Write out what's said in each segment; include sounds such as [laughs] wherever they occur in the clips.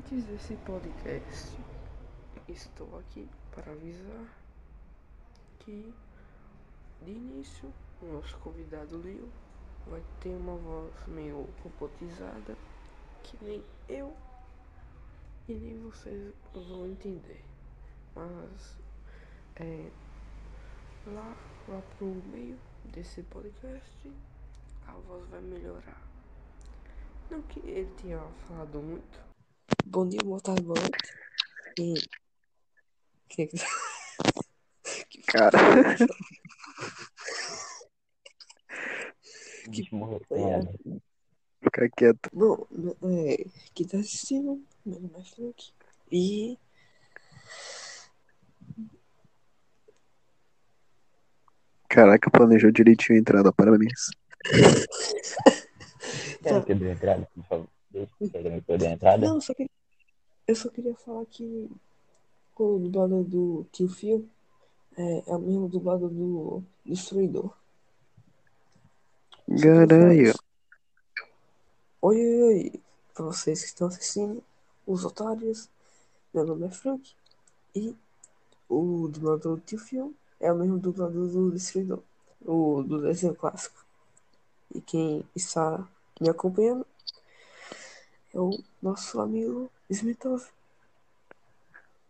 Antes desse podcast, estou aqui para avisar que, de início, o nosso convidado Leo vai ter uma voz meio robotizada que nem eu e nem vocês vão entender. Mas, é, lá, lá pro meio desse podcast, a voz vai melhorar. Não que ele tenha falado muito. Bom dia, boa tarde, boa noite. E... Que... [laughs] que Cara, [laughs] Que morreu. foi essa? fica quieto. Bom, é, quem tá assistindo, meu nome é Frank. E Caraca, planejou direitinho a entrada, parabéns. [laughs] Quer dê a entrada, por favor? Também poder a entrada. Não, eu só queria, eu só queria falar que o dublador do Tio Phil é, é o mesmo dublador do Destruidor. Caralho. isso. Oi, oi, oi. Pra vocês que estão assistindo, os otários, meu nome é Frank. E o dublador do Tio é o mesmo dublador do Destruidor, o do desenho clássico. E quem está me acompanhando é o nosso amigo Smitov.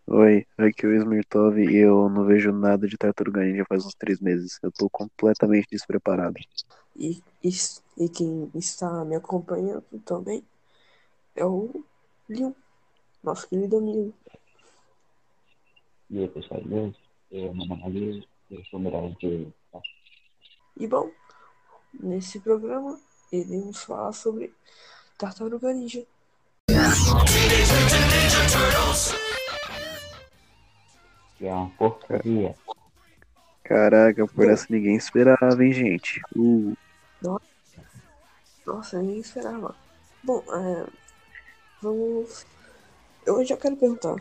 Oi, aqui é o Smirtov e eu não vejo nada de Tartaruga Ninja faz uns três meses. Eu tô completamente despreparado. E, e, e quem está me acompanhando também é o Leon, nosso querido amigo. E aí, pessoal, beleza? Eu, meu nome é eu sou melhor de... E bom, nesse programa iremos falar sobre Tartaruga Ninja. Que é uma porcaria. Caraca, por essa ninguém esperava, hein, gente. Uh, Nossa, nem esperava. Bom, é, vamos. Eu já quero perguntar.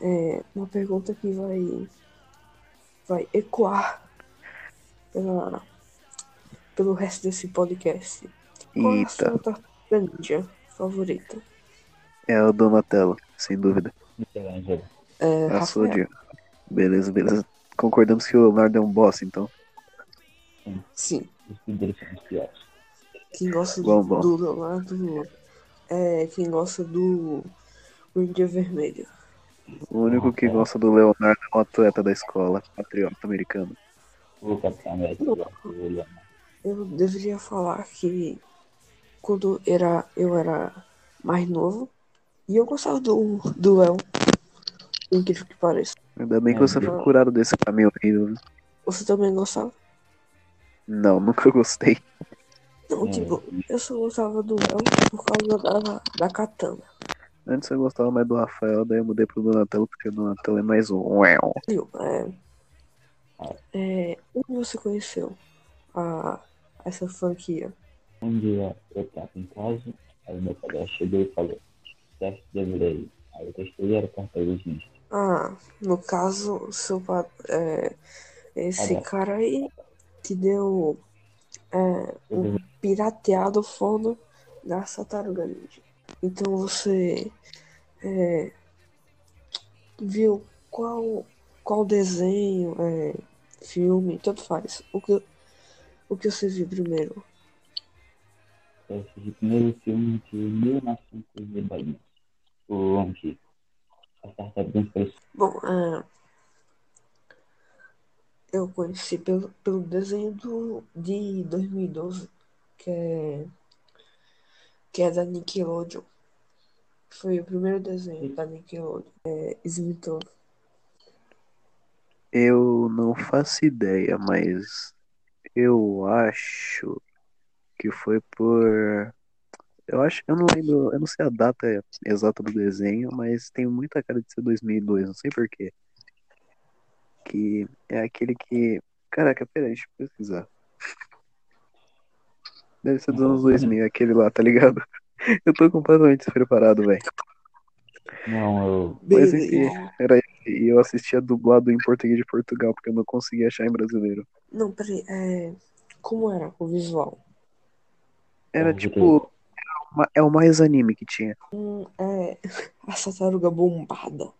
É, uma pergunta que vai. Vai ecoar pela, pelo resto desse podcast. Qual é a eita, sua tartaruga ninja favorita? é o Donatello, sem dúvida. Michelangelo. É, A sua Rafael. Beleza, beleza. Concordamos que o Leonardo é um boss, então. Sim, piores. quem gosta Bom, do, bom. do Leonardo é quem gosta do Ranger Vermelho. O único que gosta do Leonardo é um atleta da escola, patriota americano. O Capitão América. Eu deveria falar que quando era, eu era mais novo e eu gostava do, do El, incrível que pareça. Ainda bem que É, você foi eu- curado desse caminho horrível. Você também gostava? Não, [laughs] nunca gostei. Não, É. tipo, eu só gostava do El por causa da, da katana. Antes eu gostava mais do Rafael, daí eu mudei pro Donatello, porque o Donatello é mais um. Viu? É, é, onde você conheceu a, essa franquia? Um dia eu tava em casa, aí meu pai chegou e falou, teste deveria ir. Aí eu testei e era Tartarugas Ninja. Ah, no caso, seu é, esse cara aí te deu é, um pirateado foda da Tartaruga Ninja. Então você é, viu qual, qual desenho, é, filme, tanto faz. O que, o que você viu primeiro? Assisti o primeiro filme de 1910, o antigo. As Tartarugas Ninja Bom, é, eu conheci pelo, pelo desenho do, de 2012, que é, que é da Nickelodeon. Foi o primeiro desenho da Nickelodeon. É Smithon. Eu não faço ideia, mas eu acho que foi por. Eu acho, eu não lembro, eu não sei a data exata do desenho, mas tem muita cara de ser 2002, não sei porquê. Que é aquele que. Caraca, pera, deixa eu pesquisar. Deve ser dos anos 2000, aquele lá, tá ligado? [laughs] Eu tô completamente despreparado, velho. Não, eu. Mas enfim, era esse. E eu assistia dublado em português de Portugal, porque eu não conseguia achar em brasileiro. Não, peraí. É, como era o visual? Era tipo é o mais anime que tinha. Hum, é [laughs] a tartaruga bombada.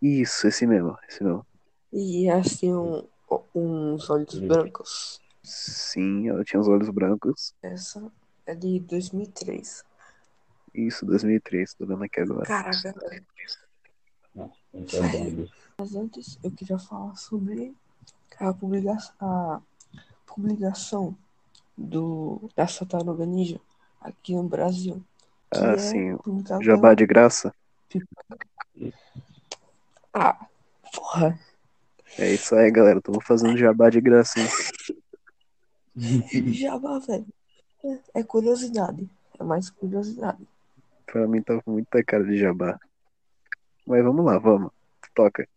Isso, esse mesmo, esse mesmo. E tinham o- uns olhos Sim. brancos. Sim, ela tinha os olhos brancos. Essa é de 2003. Isso, 2003, tô vendo aqui agora. Caraca, Nossa, esse é mas antes eu queria falar sobre a, publica a publicação do, da Tartaruga Ninja aqui no Brasil. Ah, é sim, Jabá de graça. Ah, porra. É isso aí, galera. Tamo fazendo jabá de graça, hein? Jabá, velho. É, é curiosidade. É mais curiosidade. Pra mim tá com muita cara de jabá. Mas vamos lá, vamos. Toca.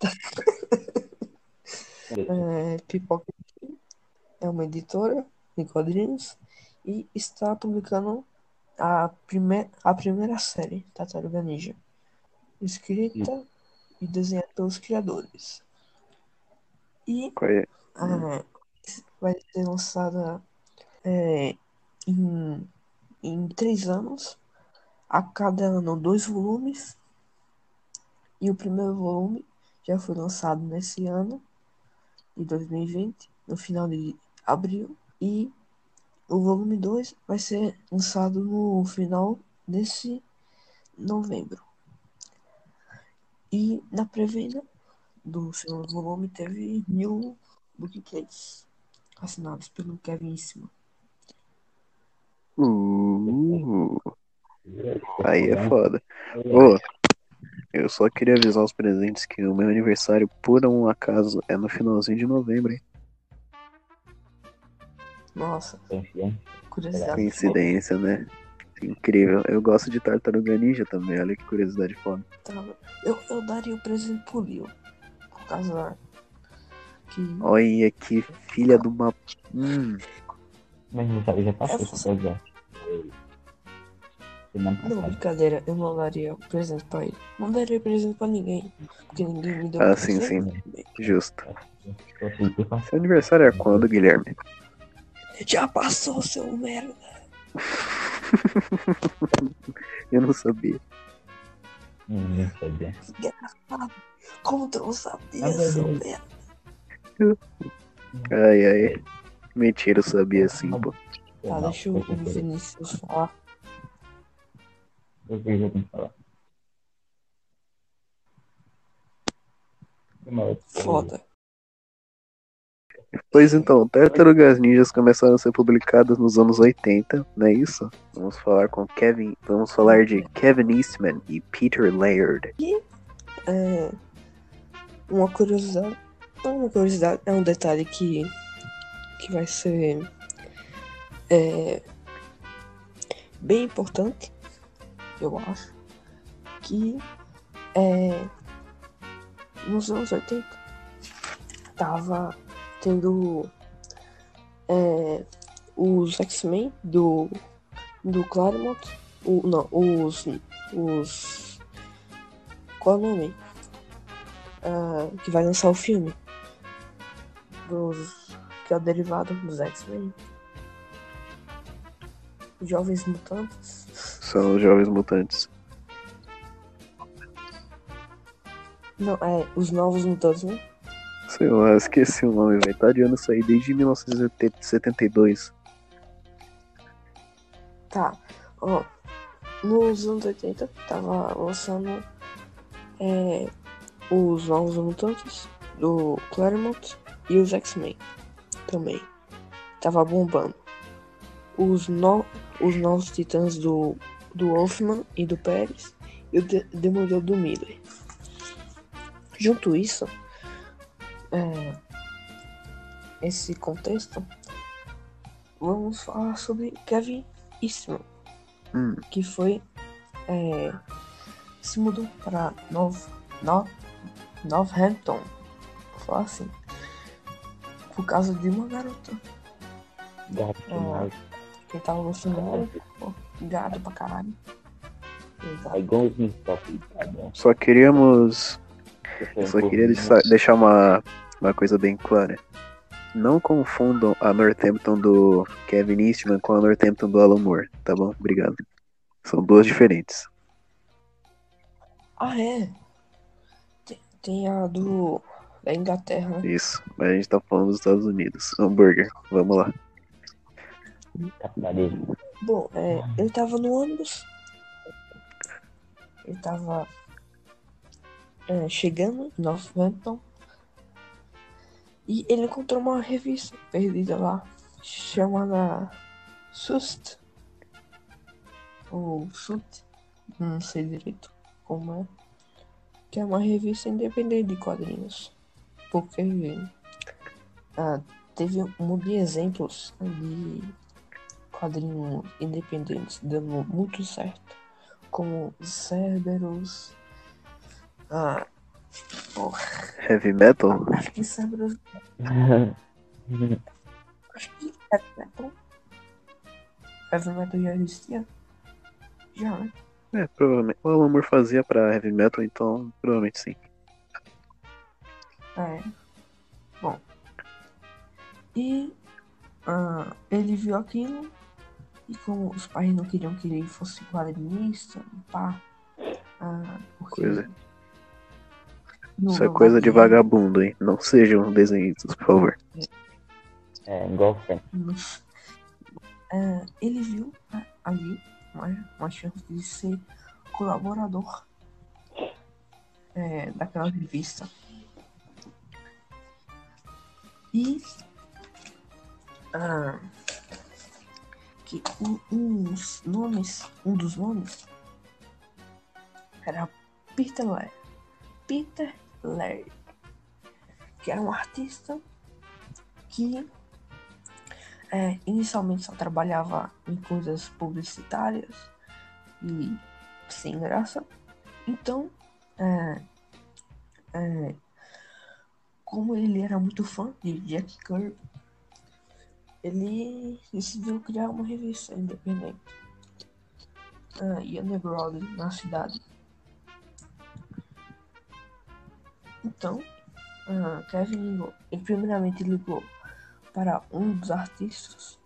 [laughs] É, Pipoca é uma editora de quadrinhos e está publicando a, prime a primeira série, Tartaruga Ninja, escrita e desenhada pelos criadores. E é? ah, vai ser lançada é, em, em três anos, a cada ano dois volumes. E o primeiro volume já foi lançado nesse ano, de 2020, no final de abril. E o volume 2 vai ser lançado no final desse novembro. E na pré-venda do segundo volume teve mil bookplates assinados pelo Kevin Eastman. Uh, aí é foda. Ô, eu só queria avisar os presentes que o meu aniversário, por um acaso, é no finalzinho de novembro, hein? Nossa, curiosidade. Coincidência, né? Incrível. Eu gosto de Tartaruga Ninja também, olha que curiosidade foda. Eu, eu daria o presente pro Leo. Por causa que. Olha que filha de uma. Hum, Mas não sabe, já passou É essa você. Semana Não, brincadeira, eu não daria o presente pra ele. Não daria presente pra ninguém. Porque ninguém me deu Ah, um sim, presente. justo. Aceitei passar. Seu aniversário é quando, Guilherme? Já passou, seu merda. [laughs] Eu não sabia. Ninguém sabia. Desgraçado. Como tu não sabia, Ah, seu merda? [laughs] Ai, ai. Mentira, eu sabia sim, pô. Tá, deixa o o Vinícius falar. Eu que já tenho que falar. Foda. Pois então, Tartarugas Ninjas começaram a ser publicadas nos anos 80, não é isso? Vamos falar com Kevin. Vamos falar de Kevin Eastman e Peter Laird. É, uma curiosidade. Não uma curiosidade, é um detalhe que, que vai ser é, bem importante, eu acho. Que é, nos anos 80 tava tendo é, os X-Men do, do Claremont. O, não, os. Os. Qual é o nome? Ah, que vai lançar o filme. Dos. Que é o derivado dos X-Men. Jovens Mutantes. São os Jovens Mutantes. Não, é. Os Novos Mutantes, né? Sei lá, esqueci o nome, velho. Tá adiando isso aí desde 1972. Tá. Ó. Nos anos 80 tava lançando é, os Novos Mutantes do Claremont e os X-Men também. Tava bombando. Os, no, os Novos Titãs do, do Wolfman e do Pérez e o De- Demolidor do Miller. Junto isso, é, esse contexto, vamos falar sobre Kevin Eastman Hum, que foi é, se mudou para Nov, Nov, Northampton, vou falar assim, por causa de uma garota Gato, Ah. que tava gostando dela, pô, gado pra caralho. Top, tá bom. só queríamos. Eu só queria deixar uma, uma coisa bem clara. Não confundam a Northampton do Kevin Eastman com a Northampton do Alan Moore, tá bom? Obrigado. São duas diferentes. Ah, é? Tem, tem a do. da Inglaterra, né? Isso. Mas a gente tá falando dos Estados Unidos. Hambúrguer. Vamos lá. Bom, é, ele tava no ônibus. Ele tava é, chegando em Northampton. E ele encontrou uma revista perdida lá, chamada Sust. Ou Sut, não sei direito como é. Que é uma revista independente de quadrinhos. Porque ah, teve um monte de exemplos de quadrinhos independentes dando muito certo. Como Cerberus. Ah, porra, Heavy Metal? acho que Cerberus. Acho que Heavy Metal. Heavy Metal já existia? Já, né? É, provavelmente. O Alan Moore fazia pra Heavy Metal, então provavelmente sim. É. Bom. E ah, ele viu aquilo. E como os pais não queriam que ele fosse quadrinista, pá. ah, porque Coisa. No Isso é coisa de dele, vagabundo, hein? Não sejam desenhistas, por favor. É, igual ah, ele viu ah, ali uma, uma chance de ser colaborador é, daquela revista. E ah, que um, uns nomes, um dos nomes era Peter. Peter Laird, que era um artista que é, inicialmente só trabalhava em coisas publicitárias e sem graça. Então, é, é, como ele era muito fã de Jack Kirby, ele decidiu criar uma revista independente ah, e underground na cidade. Então, ah, Kevin ligou. Ele primeiramente ligou para um dos artistas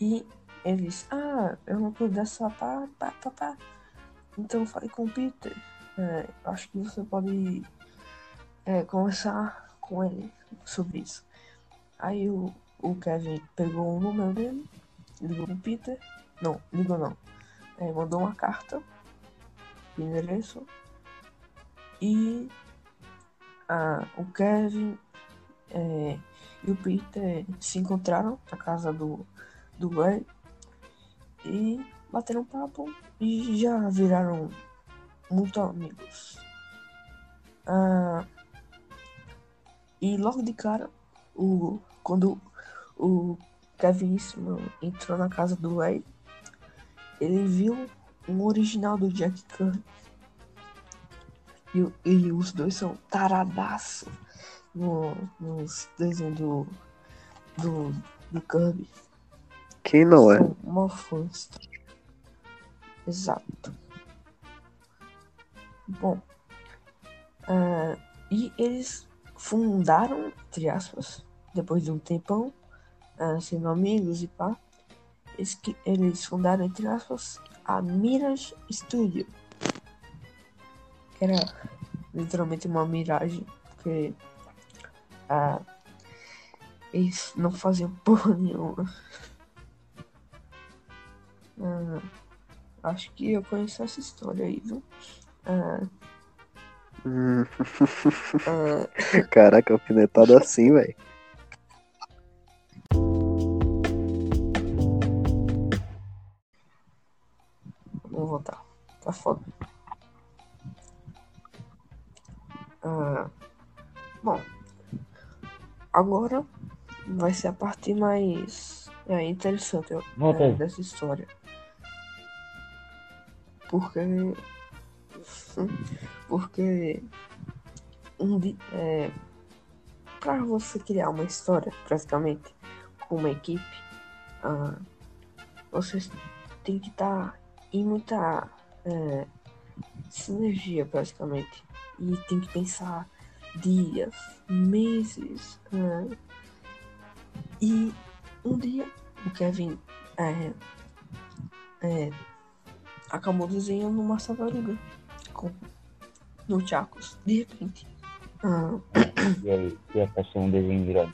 e ele disse: Ah, eu não pude dessa pá, pá, pá, pá. Então eu falei com o Peter. é, acho que você pode é, conversar com ele sobre isso. Aí o, o Kevin pegou o número dele, ligou pro Peter. Não, ligou não. É, mandou uma carta de endereço. E o Kevin é, e o Peter se encontraram na casa do, do Glenn e bateram papo e já viraram muito amigos. Ah, e logo de cara, o, quando o Kevin Eastman entrou na casa do Ray, ele viu um original do Jack Kirby. E, e os dois são taradaço no, nos desenhos do, do, do Kirby. Quem não é? Mó fãs. Exato. Bom. ah, e eles fundaram, entre aspas, depois de um tempão, ah, sendo amigos e pá, eles, eles fundaram, entre aspas, a Mirage Studio. Era literalmente uma miragem, porque ah, eles não faziam [laughs] porra nenhuma. Ah, acho que eu conheço essa história aí, viu? Ah, [laughs] ah, Caraca, alfinetada assim, velho. vou voltar. Tá foda. Ah, bom, agora vai ser a parte mais é, interessante é, dessa história. Porque. Porque. Um di- é, para você criar uma história, praticamente, com uma equipe, ah, você tem que estar em muita é, sinergia, praticamente. E tem que pensar dias, meses, é, E um dia o Kevin é, é, acabou desenhando uma tartaruga com, no Chacos, de repente. Ah, E aí, e essa achou um desenho virado?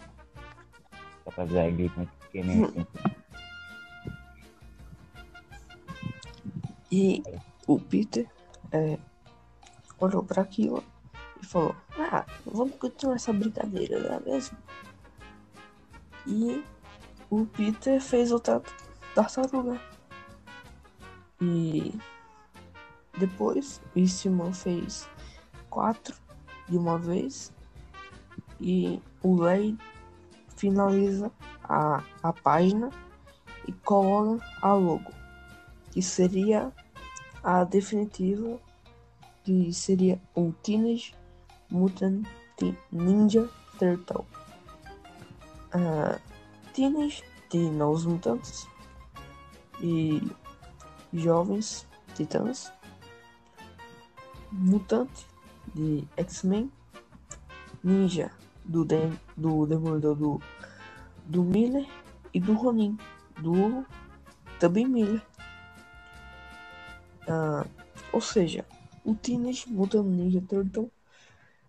Pra fazer a grita, que nem assim. e o Peter é, olhou para aquilo e falou: Ah, vamos continuar essa brincadeira, não é mesmo? E o Peter fez outra tartaruga. E depois o Eastman fez quatro de uma vez. E o Lei finaliza a, a página e coloca a logo, que seria a definitiva, que seria o Teenage Mutant Ninja Turtle. Ah, Teenage de Novos Mutantes e Jovens Titãs. Mutante de X-Men. Ninja do, Dem do Demolidor do, do Miller e do Ronin do também Miller. Ah, ou seja, o Teenage Mutant Ninja Turtle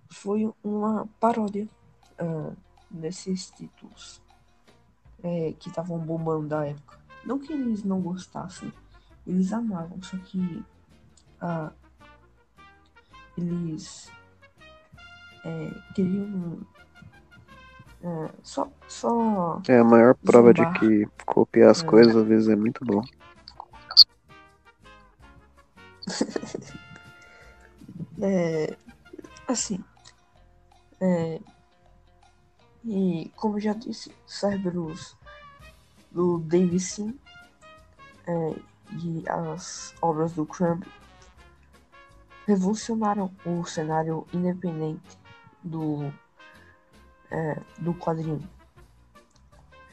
foi uma paródia ah, desses títulos é, que estavam bombando da época. Não que eles não gostassem, eles amavam, só que ah, eles é, queriam é, só, só É a maior prova de Zombar. que copiar as É. coisas às vezes é muito bom. [laughs] É, assim, é, e como já disse, Cerberus do Davison é, e as obras do Crumb revolucionaram o cenário independente do, é, do quadrinho,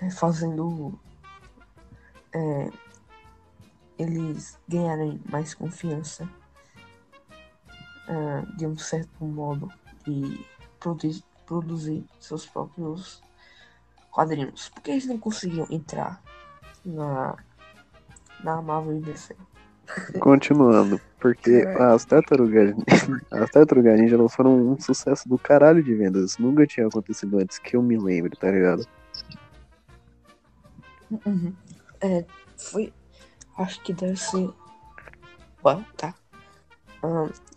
é, fazendo é, eles ganharem mais confiança ah, de um certo modo e produ- produzir seus próprios quadrinhos. Porque eles não conseguiam entrar na, na Marvel e DC. Continuando, porque É. as tartarugas, as tartarugas ninja elas foram um sucesso do caralho de vendas. Nunca tinha acontecido antes que eu me lembre, tá ligado? Uhum. É, foi. Acho que deve ser. Ué, tá.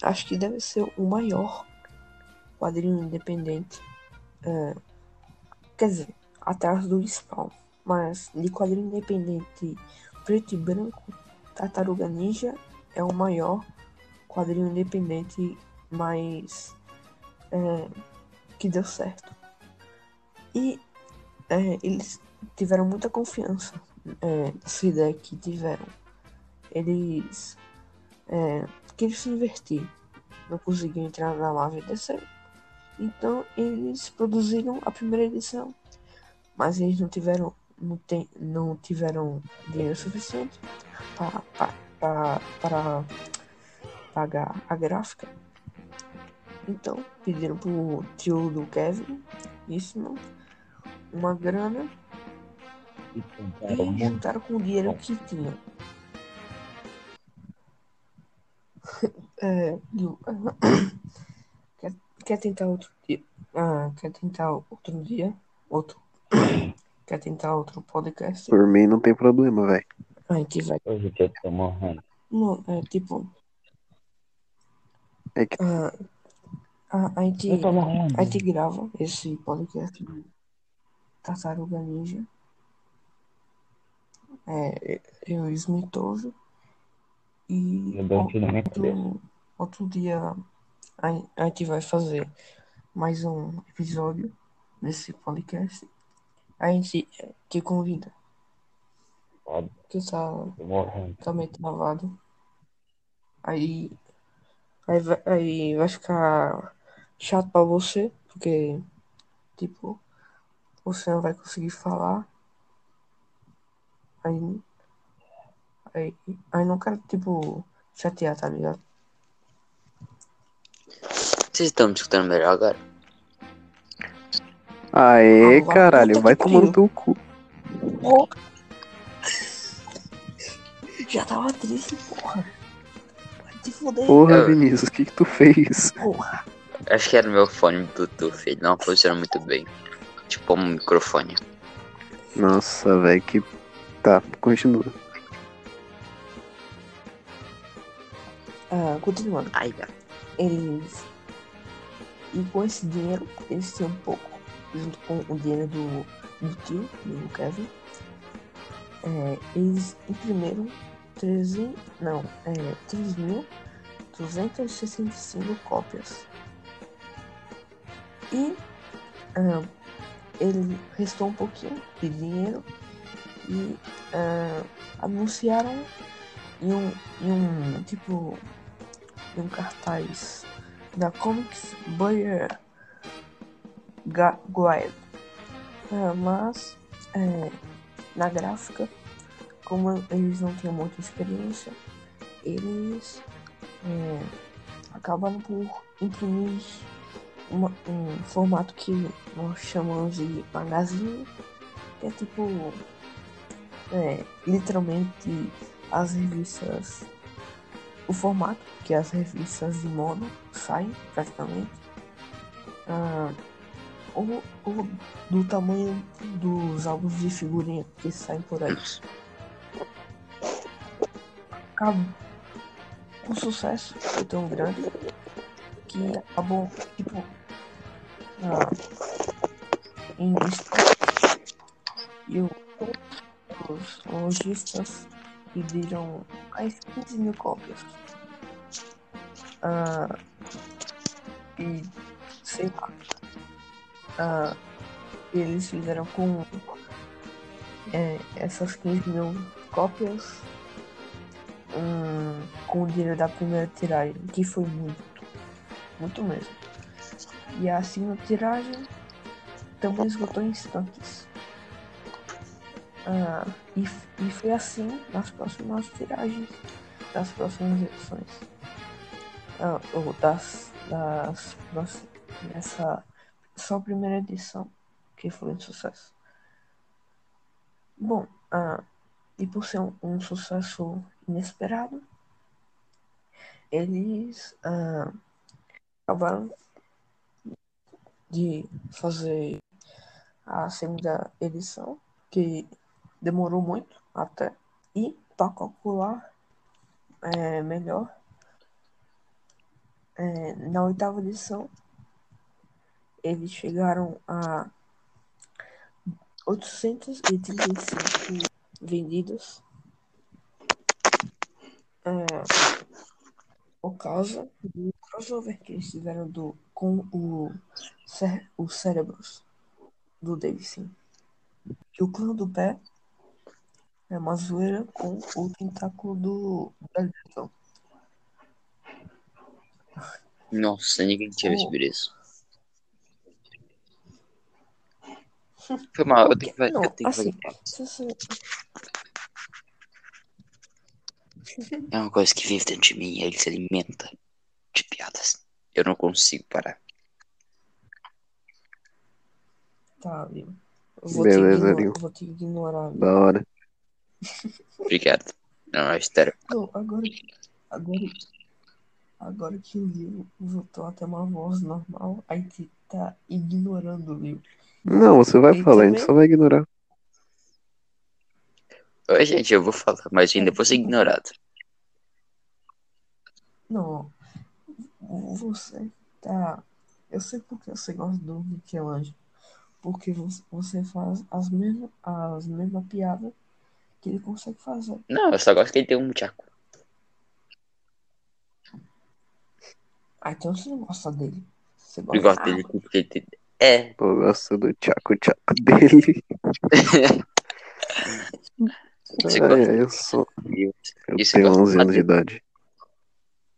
Acho que deve ser o maior quadrinho independente. é, quer dizer, atrás do Spawn. Mas de quadrinho independente preto e branco, Tartaruga Ninja é o maior quadrinho independente mais. é, que deu certo. E é, eles tiveram muita confiança é, nessa ideia que tiveram. Eles queriam se invertir, não conseguiam entrar na Marvel e. Então eles produziram a primeira edição, mas eles não tiveram não, tem, não tiveram dinheiro suficiente para pagar a gráfica. Então pediram pro tio do Kevin, isso não, uma grana E juntaram com o dinheiro que tinham. Gil, [coughs] quer, quer tentar outro dia? Ah, quer tentar outro dia? Outro. [coughs] Quer tentar outro podcast? Por mim não tem problema, velho. A gente vai. Hoje que eu tô morrendo. Não, é tipo. É que- ah, a, a, gente, Eu tô morrendo. a gente grava esse podcast do Tartaruga Ninja. É, eu e Smitoso. E minha cabeça. outro, outro dia a, gente vai fazer mais um episódio desse podcast. A gente te convida, que tá meio travado. Aí, aí, vai, aí vai ficar chato pra você, porque, tipo, você não vai conseguir falar. Aí, aí, aí não quero, tipo, chatear, tá ligado? Vocês estão me escutando melhor agora? Aê, Ah, caralho, vai tomar no teu cu. Porra. [laughs] Já tava triste, porra. Vai te fuder, Porra, Eu- Vinícius, o que que tu fez? porra. Acho que era o meu fone Bluetooth, ele não funciona muito bem. Tipo um microfone. Nossa, velho, que. Tá, continua. Ah, continuando. Ai. Eles. E com esse dinheiro, eles tinham um pouco, junto com o dinheiro do, do tio, do Kevin, é, eles imprimiram 13, não, é, 3.265 cópias. E ah, ele restou um pouquinho de dinheiro e ah, anunciaram em um, em um tipo em cartaz da Comics Buyer Guide. Ah, mas é, na gráfica, como eles não tinham muita experiência, eles é, acabaram por imprimir uma- um formato que nós chamamos de magazine, que é tipo é, literalmente as revistas o formato que as revistas de moda saem praticamente ah, ou, ou do tamanho dos álbuns de figurinha que saem por aí. Acabou. O sucesso foi tão grande que acabou tipo ah, em e os lojistas pediram mais 15 mil cópias. Ah, e sei lá. Ah, eles fizeram com é, essas 15 mil cópias hum, com o dinheiro da primeira tiragem, que foi muito, muito mesmo. E a segunda tiragem também esgotou em instantes. Ah, e, e foi assim nas próximas tiragens, das próximas edições. Ah, ou das, das próximas, essa só primeira edição que foi um sucesso. Bom, ah, e por ser um, um sucesso inesperado, eles ah, acabaram de fazer a segunda edição, que demorou muito até, e para calcular é, melhor, é, na oitava edição, eles chegaram a 835 vendidos. É, por causa do crossover que eles tiveram do, com o, cé o cérebros do Davidson. Que o clã do pé é uma zoeira com o tentáculo do Belton. Nossa, ninguém tinha visto Oh. isso. Foi mal, eu tenho que, Não, eu tenho que assim, fazer. se você- É uma coisa que vive dentro de mim ele se alimenta de piadas. Eu não consigo parar. Tá, viu? Eu vou, Beleza, te ignorar? Da hora. Obrigado. Não, é sério. Não, agora, agora, agora que o Lil voltou a ter uma voz normal, aí te tá ignorando o Lil. Não, você vai falar, a gente só vai ignorar. Oi, gente, eu vou falar, mas ainda vou ser ignorado. Não, você tá. Eu sei porque você gosta do Michelangelo. Porque você, faz as mesmas as mesma piadas que ele consegue fazer. Não, eu só gosto que ele tem um tchaco. Ah, então você não gosta dele. Você Eu gosta gosto dele porque ele tem... É, Eu gosto do tchaco-tchaco dele. [laughs] Você Ai, gosta? eu sou. Eu e você tenho gosta 11 anos de de- idade.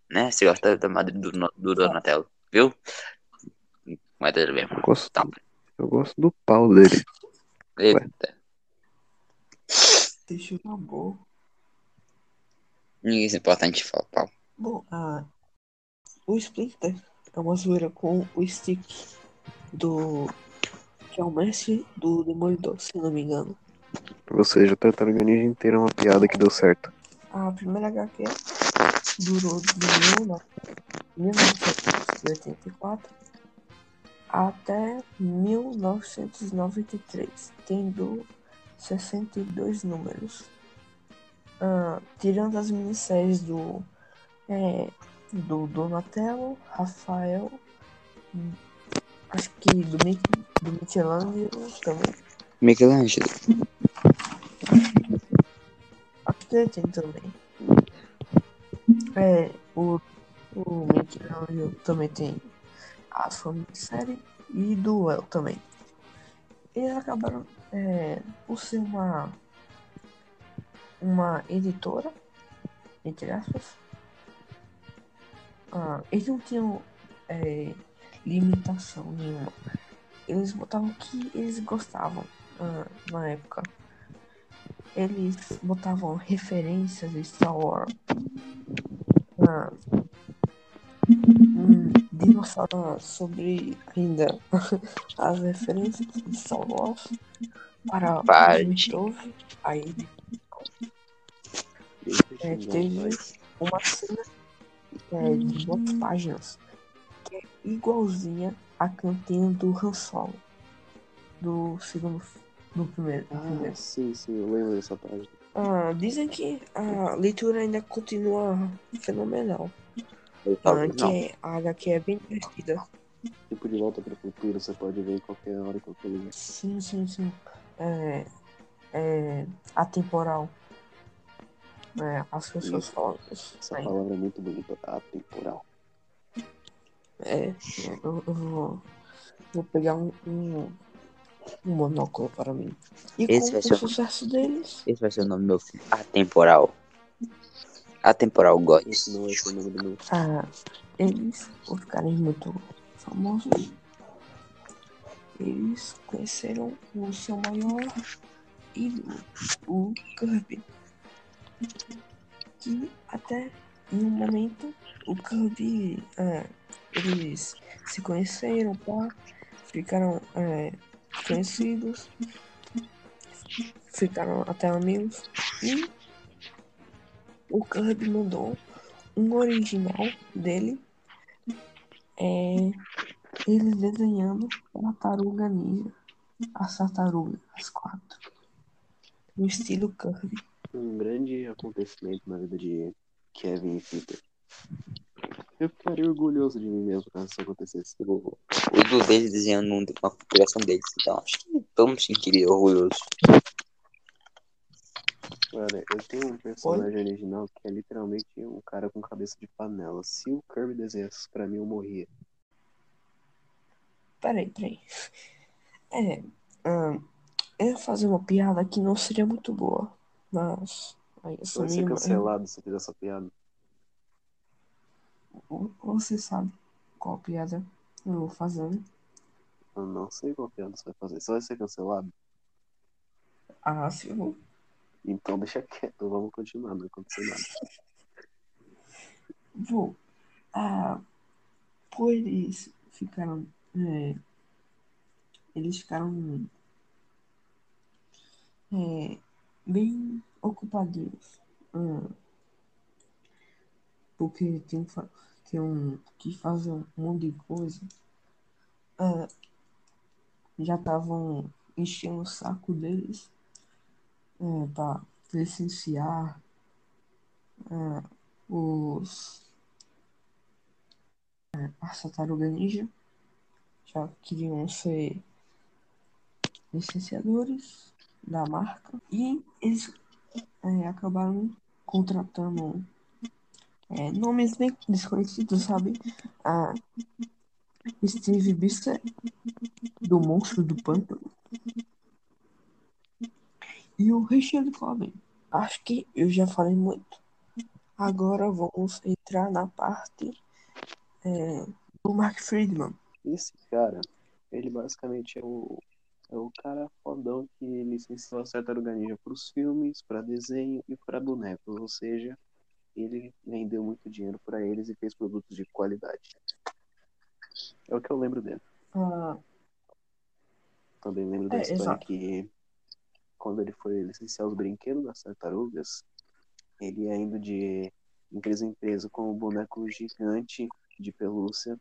né? Você gosta da madre do, do Donatello, viu? Mas tudo bem. Eu gosto, Tá. eu gosto do pau dele. Eita. Deixa eu boa. Ninguém se importa, a gente fala pau. Bom, ah, o Splinter é uma zoeira com o stick do que é o mestre do Demolidor, se não me engano. Ou seja, a Tartaruga Ninja inteira é uma piada que deu certo. A primeira HQ durou de 1984 até 1993, tendo 62 números. Ah, tirando as minisséries do, é, do Donatello, Rafael, acho que do, do Michelangelo também. Michelangelo. Acho que ele tem também. É, o, o Michelangelo também tem a sua minissérie e do El também. Eles acabaram é, por ser uma uma editora, entre aspas. Ah, eles não tinham é, limitação nenhuma. Eles botavam o que eles gostavam ah, na época. Eles botavam referências de Star Wars. Ah, um dinossauro sobre ainda [laughs] as referências de Star para Pare. o aí é, teve uma cena é, de duas páginas que é igualzinha à cantina do Han Solo do segundo do primeiro, do Ah, primeiro. sim, sim, eu lembro dessa página. Ah, dizem que a leitura ainda continua fenomenal Eu falo, que é, a HQ é bem divertida Tipo de volta pra cultura, você pode ver em qualquer hora, em qualquer lugar. sim, sim, sim é, é atemporal é, as pessoas Isso. falam Essa aí. palavra é muito bonita, atemporal. É, eu, eu vou, vou pegar um, um, um monóculo para mim. E Esse vai o ser o- sucesso deles, Esse vai ser o nome do meu filho. Atemporal. Atemporal God. Esse não ser o nome do meu. ah, eles, por ficarem muito famosos, eles conheceram o seu maior ídolo, o Kirby. Que até em um momento o Kirby, é, eles se conheceram, pá, ficaram é, conhecidos, ficaram até amigos e o Kirby mandou um original dele, é, ele desenhando uma tartaruga ninja, as tartarugas, as quatro, no estilo Kirby. Um grande acontecimento na vida de Kevin e Peter. Eu ficaria orgulhoso de mim mesmo caso isso acontecesse. O, o do deles desenhando um- uma criação deles. Então acho que vamos sentir orgulhosos. Cara, eu tenho um personagem original que é literalmente um cara com cabeça de panela. Se o Kirby desenhasse isso pra mim, eu morria. Peraí, peraí. É, eu ia fazer uma piada que não seria muito boa, mas aí eu sou Vai ser cancelado se eu fizer essa piada. Você sabe qual piada eu vou fazer, né? Eu não sei qual piada você vai fazer. Você vai ser cancelado? Ah, se eu vou. Então deixa quieto, vamos continuar, não vai acontecer nada. Vou. Ah, por eles ficaram. é, eles ficaram. é, bem ocupadinhos. hum, porque que, fa- tinham que fazer um monte de coisa. Ah, já estavam enchendo o saco deles é, para licenciar ah, os as tartarugas ninja já queriam ser licenciadores da marca e eles é, acabaram contratando é, nomes bem desconhecidos, sabe? A Steve Bisset do Monstro do Pântano e o Richard Coben. Acho que eu já falei muito. Agora vamos entrar na parte é, do Mark Friedman. Esse cara, ele basicamente é o, é o cara fodão que licenciou a Tartaruga Ninja pros filmes, pra desenho e pra bonecos. Ou seja, ele vendeu muito dinheiro pra eles e fez produtos de qualidade. É o que eu lembro dele. Ah, também lembro da É, história exato. que quando ele foi licenciar os brinquedos das tartarugas, ele ia indo de empresa em empresa com um boneco gigante de pelúcia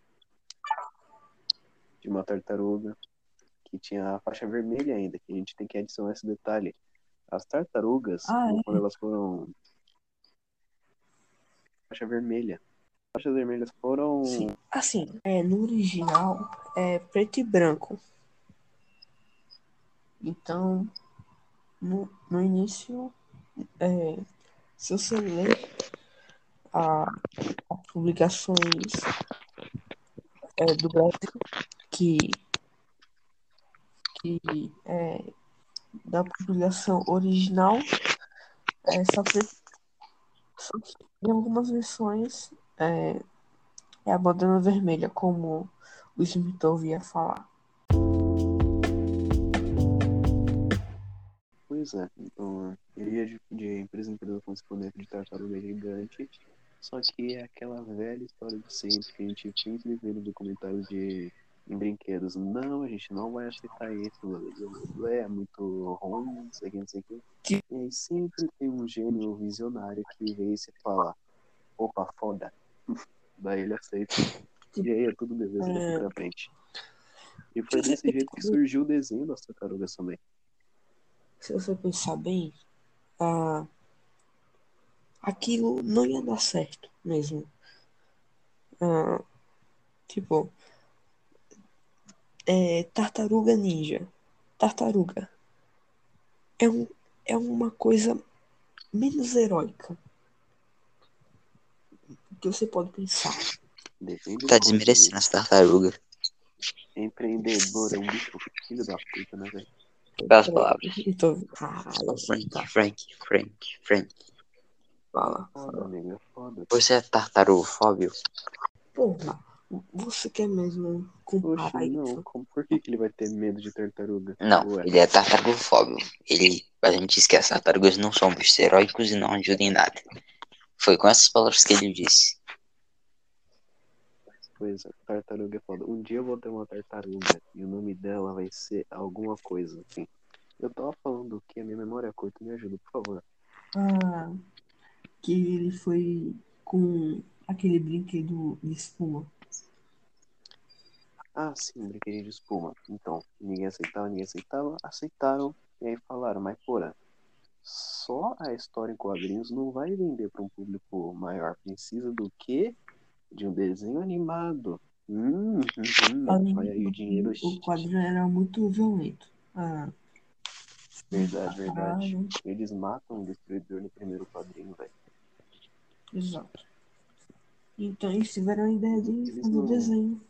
de uma tartaruga que tinha a faixa vermelha ainda, que a gente tem que adicionar esse detalhe. As tartarugas, Ah, é? quando elas foram faixa vermelha. As faixas vermelhas foram Sim. Assim, é, no original é preto e branco. Então, no, no início, é, se você ler a, as publicações é, do Brasil, que, que é, da publicação original, é só que em algumas versões é, é a bandana vermelha, como o Smith ouvia falar. Pois é, então ia de, de empresa em empresa com esse boneco de tartaruga gigante, só que é aquela velha história de sempre que a gente sempre vê no documentário de em brinquedos. Não, a gente não vai aceitar isso, é muito ruim, não sei o que, não sei o que. E aí sempre tem um gênio visionário que isso e fala, opa, foda. [laughs] Daí ele aceita. E aí é tudo beleza daqui É. pra frente. E foi desse jeito que surgiu o desenho das tartarugas também. Se você pensar bem, ah, aquilo não ia dar certo mesmo. Ah, tipo, é, tartaruga ninja. Tartaruga. É, um, é uma coisa menos heróica que você pode pensar. Depende Tá desmerecendo as tartarugas. Empreendedor é um bicho filho da puta, né, velho? Pelas palavras. Então, ah, Frank, tá, Frank, Frank, Frank. fala. Foda, amigo, é foda. Você é tartarufóbio? Porra, você quer mesmo comparar Oxe, não, isso? como, por que, que ele vai ter medo de tartaruga? Não, Ué, ele é tartarufóbio. Ele, a gente diz que as tartarugas não são bichos heróicos e não ajudam em nada. Foi com essas palavras que ele disse. Pois é, tartaruga é foda. Um dia eu vou ter uma tartaruga e o nome dela vai ser alguma coisa, assim. Eu tava falando que a minha memória é curta, me ajuda, por favor. Ah, que ele foi com aquele brinquedo de espuma. Ah, sim, brinquedo de espuma. Então, ninguém aceitava, ninguém aceitava, aceitaram, e aí falaram, mas porra, só a história em quadrinhos não vai vender para um público maior. Precisa do quê? De um desenho animado. Hum, hum, hum. Olha aí o dinheiro. o quadrinho era muito violento. Ah, Verdade, verdade. caralho, Eles matam o destruidor no primeiro quadrinho, velho. exato. Então eles tiveram a ideia de Eles fazer o não- desenho.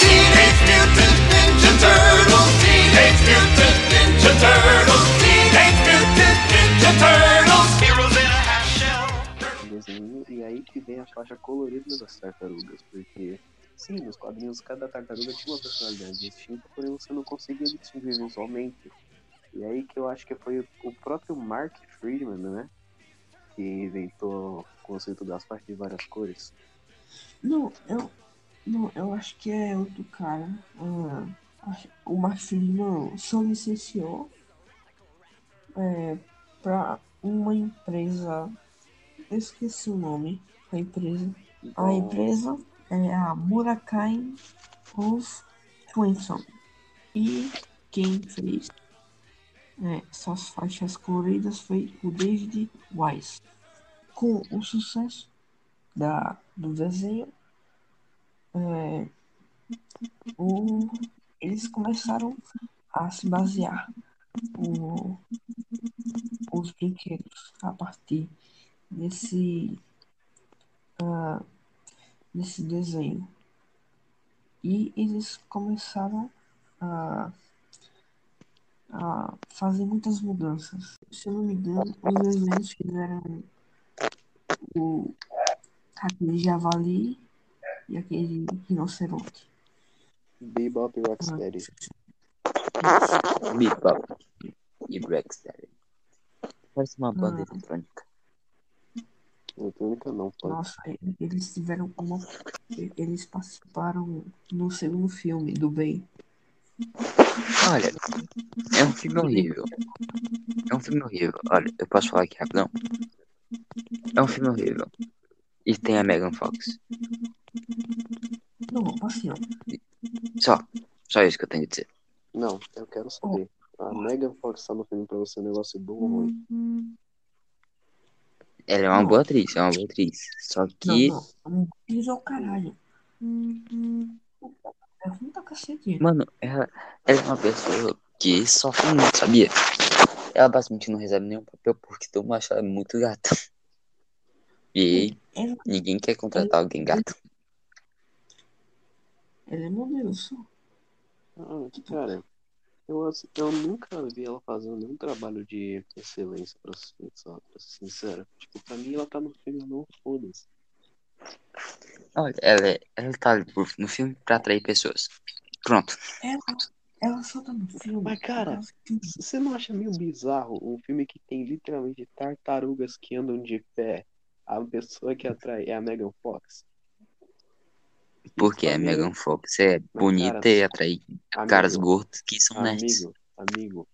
Teenage Mutant Ninja Turtles. Teenage Mutant Ninja Turtles. Teenage Mutant Ninja Turtles. Desenho, e aí que vem a faixa colorida das tartarugas, porque sim, nos quadrinhos cada tartaruga tinha uma personalidade distinta, porém você não conseguia distinguir visualmente. E aí que eu acho que foi o próprio Mark Friedman, né? Que inventou o conceito das faixas de várias cores. Não, eu, não, eu acho que é outro cara. Ah, o Mark Friedman só licenciou é, para uma empresa. Eu esqueci o nome da empresa. A empresa é a Murakami of Twenson. E quem fez é, essas faixas coloridas foi o David Wise. Com o sucesso da, do desenho, é, o- eles começaram a se basear o- os brinquedos a partir desse, ah, desse desenho. E eles começaram a, a fazer muitas mudanças. Se eu não me engano, os desenhos fizeram o, aquele javali e aquele rinoceronte. Bebop e Rocksteady. Bebop e Breaksteady. Parece uma banda Ah. eletrônica. Eletrônica não, pode. Nossa, eles tiveram uma. Eles participaram no segundo filme do Bem. Olha, é um filme horrível. É um filme horrível. Olha, eu posso falar aqui rapidão? É um filme horrível. E tem a Megan Fox. Não, assim, ó. Só. Só isso que eu tenho que dizer. Não, eu quero saber. A Megan Fox tá no filme pra você, é um negócio bom ou ruim? Ela é uma Não. boa atriz, é uma boa atriz. Só que, Não, não. É o caralho. É ruim pra cacete. mano, ela, ela é uma pessoa que sofre muito, sabia? Ela basicamente não recebe nenhum papel porque todo mundo acha ela muito gata. E Ela, ninguém quer contratar alguém gato. ela é modelo só. Ah, cara, eu, ass- eu nunca vi ela fazendo nenhum trabalho de excelência, pra ser, sincero- pra ser sincero. Tipo, pra mim ela tá no filme, não foda-se. Olha, ela, é- ela tá no filme pra atrair pessoas. Pronto. Ela, ela só tá no filme. Mas, cara, Você não acha meio bizarro um filme que tem literalmente tartarugas que andam de pé? A pessoa que atrai é a Megan Fox? Porque a Amigo, Megan Fox é bonita cara, e atrai amigo, caras gordos que são nerds. Amigo, amigo,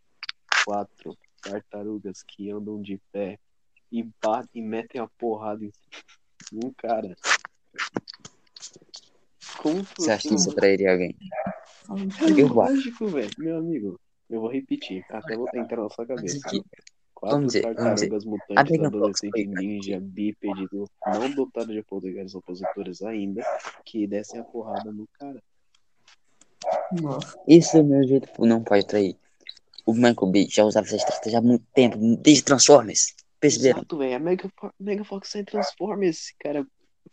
quatro tartarugas que andam de pé e batem e metem a porrada em um cara. Como Você acha que isso atrairia alguém? Acho. lógico, velho. Meu amigo, eu vou repetir, até vou entrar na sua Mas cabeça. Quatro vamos dizer, vamos dizer, tartarugas a mutantes, Megan Fox adolescente foi- ninja, bípede, do- não dotado de poderes opositores ainda, que descem a porrada no cara. Nossa, Esse é o meu jeito não pode atrair. O Michael Bay já usava essa estratégia há muito tempo, desde Transformers. Perceberam? Exato, velho. A Mega, Fo- Mega Fox sai Transformers, cara.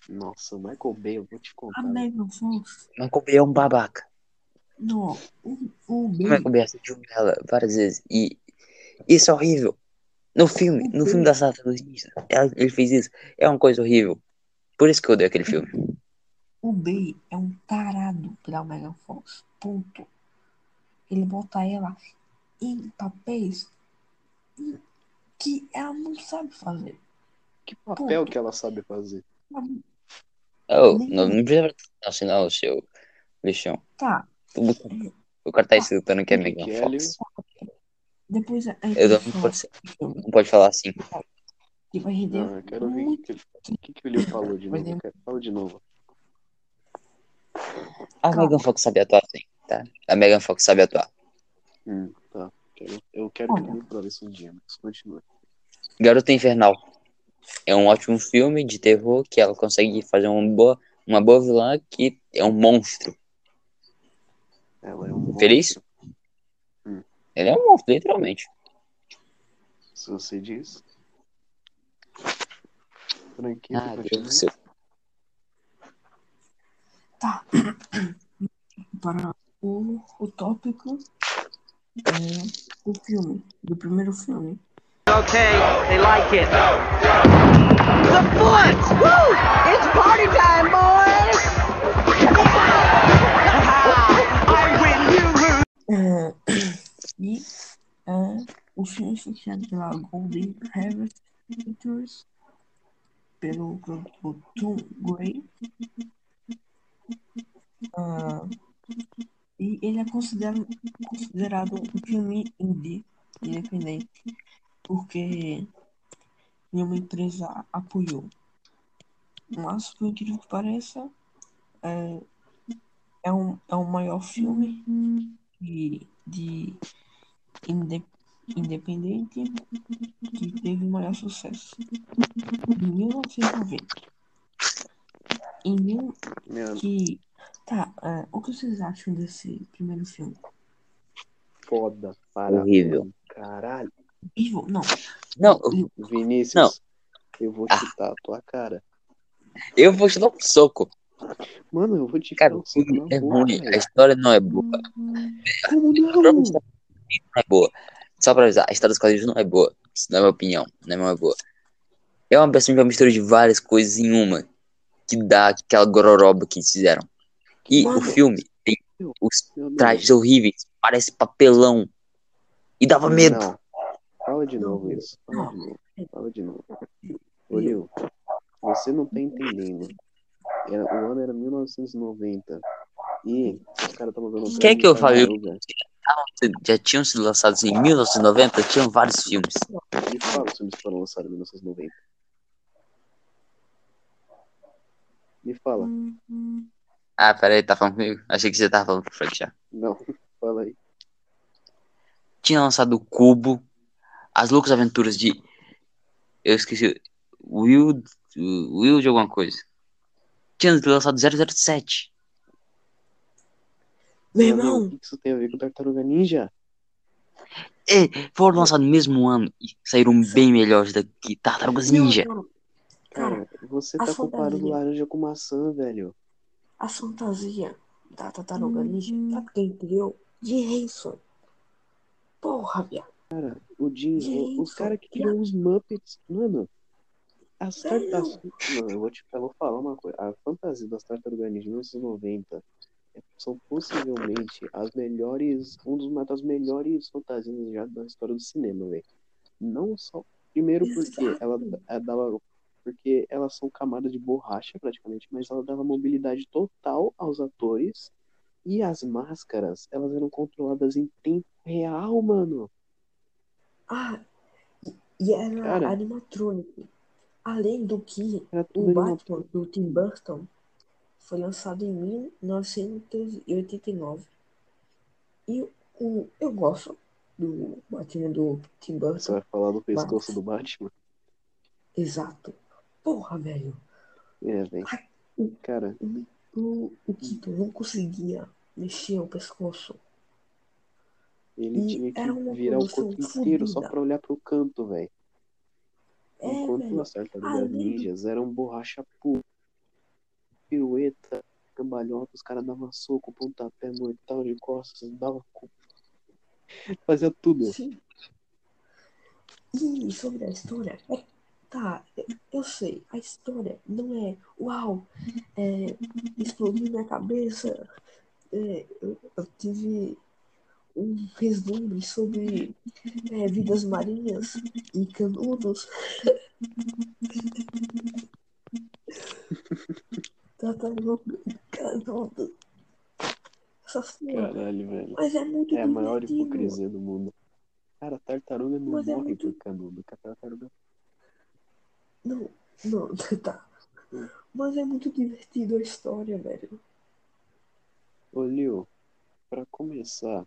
Nossa, o Michael Bay, eu vou te a contar. Megan Fox. Michael Bay é um babaca. Não, o, o O Bay. Michael Bay assistiu ela várias vezes. E isso é horrível. No filme, no filme da Ninja, ela- ele fez isso. É uma coisa horrível. Por isso que eu odeio aquele filme. O Bay é um tarado pela Megan Fox. Ponto. Ele bota ela em papéis que ela não sabe fazer. Que papel Ponto. que ela sabe fazer? Oh, não, não precisa assinar o seu lixão. Tá, O cara tá escutando que é Megan. Fox. Depois a gente Eu não falar pode ser- Não pode falar assim. que vai render Ah, eu quero ver o que, que, que o Leo falou de [laughs] novo. Quero- Fala de novo. A Calma. Megan Fox sabe atuar sim, tá? A Megan Fox sabe atuar. Hum, tá. Quero- eu quero que Olha. me prove isso um dia, mas continua. Garota Infernal. É um ótimo filme de terror que ela consegue fazer uma boa, uma boa vilã que é um monstro. Ela é um Feliz? monstro. Ele é um monstro, literalmente. se você diz. Franquia, Ah. Deus do céu. Tá. Para o, o tópico é o filme, do primeiro filme. Okay, they like it. The foot! Woo! It's party time, boys! I win, you lose. E é, o filme foi criado pela Golden Harvest Pictures, pelo produtor Tom Gray. Ah, e ele é considerado, considerado um filme indie, independente, porque nenhuma empresa apoiou. Mas, por incrível que pareça, é, é, um, é o maior filme de, de inde- independente que teve maior sucesso. Em 1990. Em mil, que. Tá, é, o que vocês acham desse primeiro filme? foda para Horrível. caralho. Ivo, não. Não, Vinícius, Não. eu vou Ah. chutar a tua cara. eu vou te dar um soco. Mano, eu vou te Cara, um soco é ruim, a história não é boa. Como A própria não? Não é boa. Só pra avisar, a história dos quadrinhos não é boa. Isso não é minha opinião, não é boa. É uma versão de uma mistura de várias coisas em uma. Que dá aquela gororoba que eles fizeram. E Mano. o filme tem os trajes horríveis, parece papelão. E dava medo. Não. Fala de novo Não. isso. Fala Não. de novo. Fala de novo. Lil, você não tá entendendo. Era- o ano era 1990. E os caras estavam vendo. Quer que eu fale? Já tinham sido lançados em 1990, tinham vários filmes. Me fala os filmes que foram lançados em 1990. Me fala. Ah, peraí, tá falando comigo? Achei que você tava falando pro Frank já. Não, [laughs] fala aí. Tinha lançado o Cubo, As Loucas Aventuras de. Eu esqueci. Will. Will de alguma coisa. Tinha lançado 007. Meu Meu, O irmão, que isso tem a ver com Tartaruga Ninja? E foram lançados no mesmo ano e saíram bem melhores do que Tartarugas Ninja. não. Cara, Cara, você tá comparando fantasia. laranja com maçã, velho. a fantasia da Tartaruga Ninja, sabe quem criou? Henson. Porra, viado. O Jim, os caras que criam os Muppets, mano. As tartarugas. Não, eu vou, te, eu vou falar uma coisa. A fantasia das tartarugas ninja de 1990 é- são possivelmente as melhores. Um dos uma das melhores fantasias já da história do cinema, velho. Não só. Primeiro porque Exato. ela, ela dava. Porque elas são camadas de borracha, praticamente, mas ela dava mobilidade total aos atores. E as máscaras, elas eram controladas em tempo real, mano. Ah, e era Cara. animatronic. Além do que, o animatrônico. Batman do Tim Burton foi lançado em 1989. E o, eu gosto do Batman do Tim Você Burton. vai falar do pescoço Mas- do Batman? Exato. Porra, velho. É, velho. Cara, O, o não conseguia mexer o pescoço. ele E tinha que era virar o corpo inteiro só pra olhar pro canto, velho. É, Enquanto velho. as tartarugas Além do- ninjas eram borracha pura, pirueta, cambalhota, os caras davam soco, pontapé, mortal de costas, dava cu. Fazia tudo. Sim. E sobre a história, é, tá, eu sei, a história não é, uau, é, explodiu minha cabeça, é, eu, eu tive um vislumbre sobre é, vidas marinhas e canudos. [laughs] Tartaruga porra. Caralho, velho. Mas é muito É a maior hipocrisia do mundo. Cara, a tartaruga não Mas é morre muito- por canudo. A tartaruga Não, não, [laughs] tá. Mas é muito divertido a história, velho. Ô, Leo, pra começar,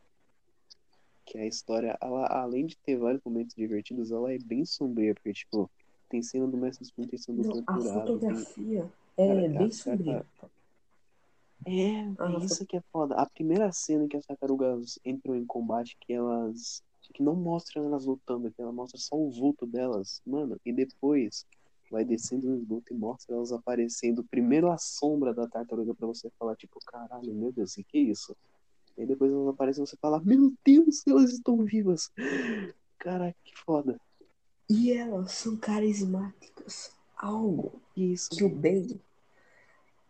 que a história, ela, além de ter vários momentos divertidos, ela é bem sombria, porque, tipo, tem cena do Mestre sendo Não, a torturado. tem- fotografia é Cara, bem sombria. É, é isso que é foda. A primeira cena que as tartarugas entram em combate, que elas. que não mostra elas lutando, que ela mostra só o vulto delas, mano, e depois vai descendo no esgoto e mostra elas aparecendo. Primeiro a sombra da tartaruga pra você falar, tipo, caralho, meu Deus, o que é isso? E depois elas aparecem e você fala, meu Deus, elas estão vivas. Caraca, que foda. E elas são carismáticas. Algo Que isso? que o Ben,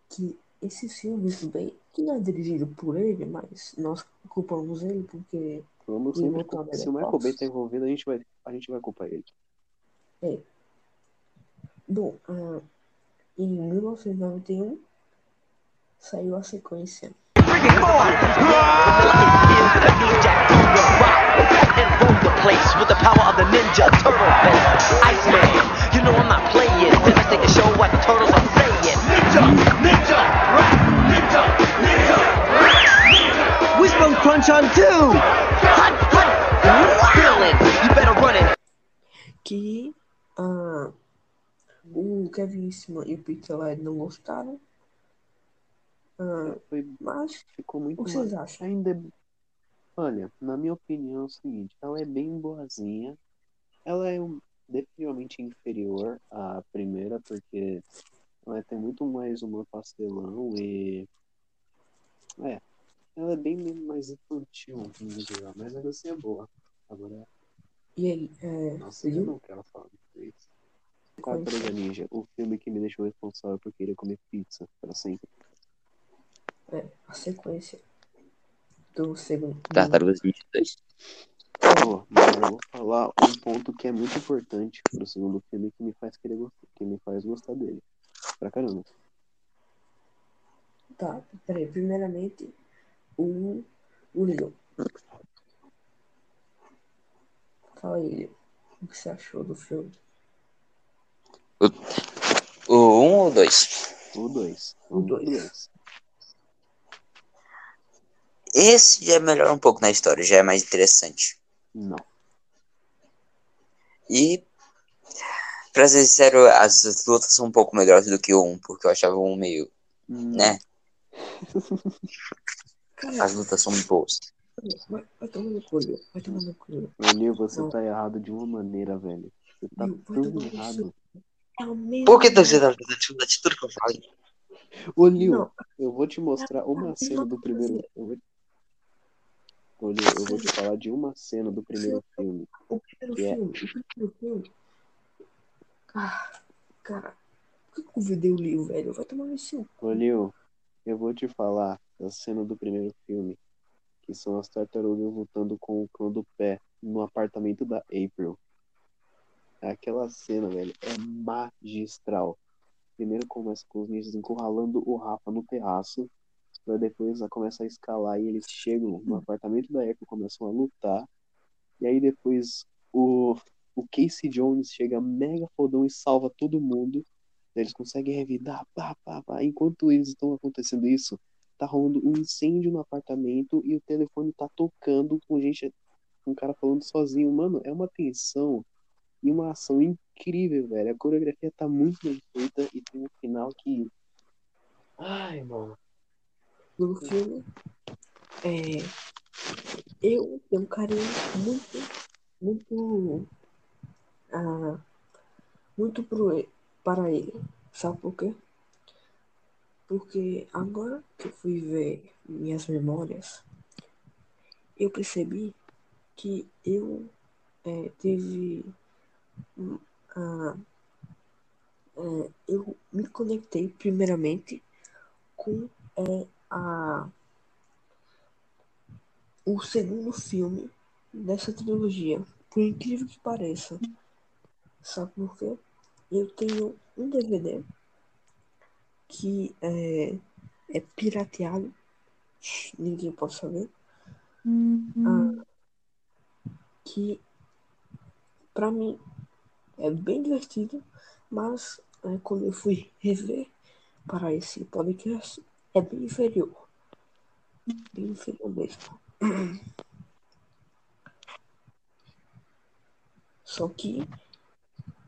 que esses filmes do Ben, que não é dirigido por ele, mas nós culpamos ele porque Vamos sempre. a Se o Michael Bay Fox. tá envolvido, a gente vai, a gente vai culpar ele. Bom, ah, em 1991 saiu a sequência. ninja turtle. Iceman, you know I'm not playing. Then I take a show what the turtles are saying. Ninja, ninja, rap, ninja, ninja, rap. Wishbone crunch on two. Hut, Villain, you better run it. Que ah, o Kevin Eastman e o Peter Laird não gostaram. Ah, Foi, mas ficou muito o que vocês acham? Ainda é... Olha, na minha opinião é o seguinte, ela é bem boazinha. Ela é um- definitivamente inferior à primeira, porque ela tem muito mais humor pastelão e. É, ela é bem mais infantil no geral, mas ainda assim é boa. Agora, E aí, é, nossa, eu não quero falar disso. Tartaruga Ninja, o filme que me deixou responsável por querer comer pizza para sempre. É, a sequência do segundo. do- Tartarugas Ninja 2. Mas eu vou falar um ponto que é muito importante pro segundo filme que me faz querer gostar, que me faz gostar dele. Pra caramba. Tá, peraí. Primeiramente, o, o Leon. Fala aí, Leon. O que você achou do filme? O 1 um ou 2? O 2. O dois. Esse já melhora um pouco na história, já é mais interessante. Não. E, pra ser sincero, as lutas são um pouco melhores do que o 1, porque eu achava o 1 meio, né? Cara, [laughs] As lutas são boas. vai, vai tomar no cu. Vai tomar no cu, Leon. Olha, você Não. tá errado de uma maneira, velho. Você tá vai tão errado. É. Por que você tá fazendo tipo, de tudo que eu falo? Ô, Lil, eu vou te mostrar uma cena do primeiro. Eu vou... Lil, eu vou te falar de uma cena do primeiro filme. o primeiro é- filme, o primeiro filme... Ah, cara, por que eu convidei o Leon, velho? Vai tomar no seu Ô, Lil, eu vou te falar da cena do primeiro filme. Que são as tartarugas lutando com o clã do pé no apartamento da April. Aquela cena, velho, é magistral. Primeiro começa com os ninjas encurralando o Rafa no terraço. Pra depois ela começa a escalar e eles chegam no apartamento da April, começam a lutar. E aí depois o, o Casey Jones chega mega fodão e salva todo mundo. Eles conseguem revidar, pá, pá, pá. Enquanto eles estão acontecendo isso, tá rolando um incêndio no apartamento e o telefone tá tocando com gente, com um cara falando sozinho. Mano, é uma tensão e uma ação incrível, velho. A coreografia tá muito bem feita e tem um final que. Ai, mano. Do filme. É, eu tenho um carinho muito, muito, ah, muito pro, para ele. Sabe por quê? Porque agora que eu fui ver minhas memórias, eu percebi que eu é, hum, ah, é, eu me conectei primeiramente com é, a, o segundo filme dessa trilogia, por incrível que pareça. Sabe por quê? Eu tenho um DVD que é, é pirateado, ninguém pode saber, ah, que pra mim é bem divertido, mas é, quando eu fui rever para esse podcast, é bem inferior. Bem inferior mesmo. Só que,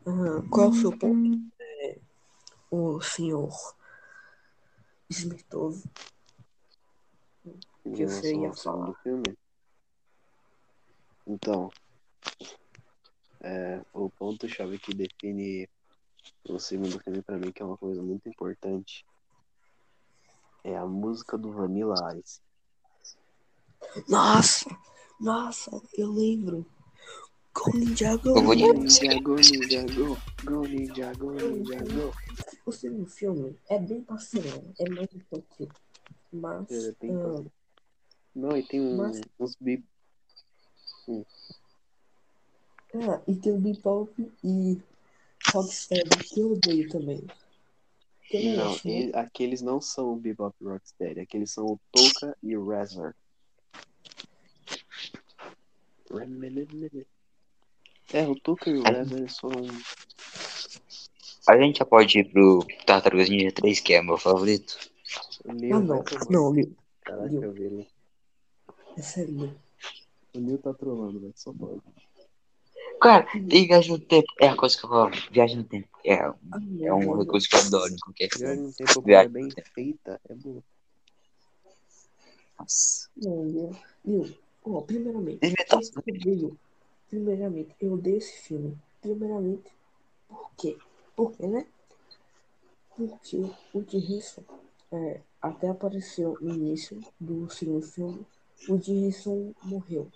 ah, qual é o seu ponto? É, o senhor Em Que relação ia falar. filme. Então, é, o ponto-chave que define o segundo filme pra mim, que é uma coisa muito importante, é a música do Vanilla Ice. Nossa! Nossa, eu lembro. Go Ninja Go! Go Ninja, go Ninja, go! Go Ninja, go Ninja, go! O segundo filme é bem pastelão, é mais infantil. Mas, Ele tem ah, Não, e tem um, Mas- uns bi... ah, e tem o Bebop e Rocksteady, que eu odeio também. Eu Não, acho, né? e- aqueles não são o Bebop e Rocksteady, aqueles são o Toka e o Razor. É, o Toka e o Razor são A gente já pode ir pro Tartarugas Ninja 3, que é meu favorito. o Ah, Neo não, vai tomar. não, Lil, Caraca, velho. é sério, Lil. O Neo tá trolando, velho. Só pode. Cara, tem viagem no tempo. É a coisa que eu falo. Viagem no tempo. É, Ah, é um recurso que eu adoro em qualquer Viagem filme. no tempo é Viagem bem tempo. feita, é boa. Nossa. Não, ó, primeiramente, eu odeio. Primeiramente, eu odeio esse filme. Primeiramente, por quê? Por quê, né? Porque o Jim Henson, é, até apareceu no início do segundo filme, o Jim Henson morreu.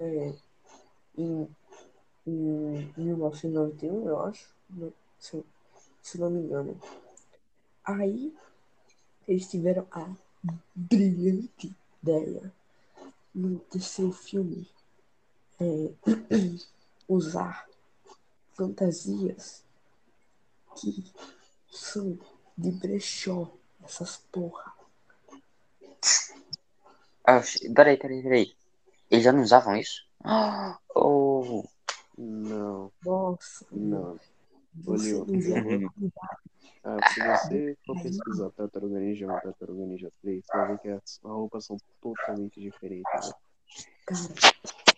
É, em, em 1991, eu acho, né? se, se não me engano. Aí, eles tiveram a brilhante ideia no terceiro filme é, [clears throat] usar fantasias que são de brechó, essas porra. Ah, peraí, peraí, peraí. Eles já não usavam isso? [gasps] Oh, Não, Nossa, não. você Uhum. Ah, se você [laughs] for pesquisar Tartaruga Ninja 1 e Tartaruga Ninja 3, você vai ver que as roupas são totalmente diferentes. né? Cara,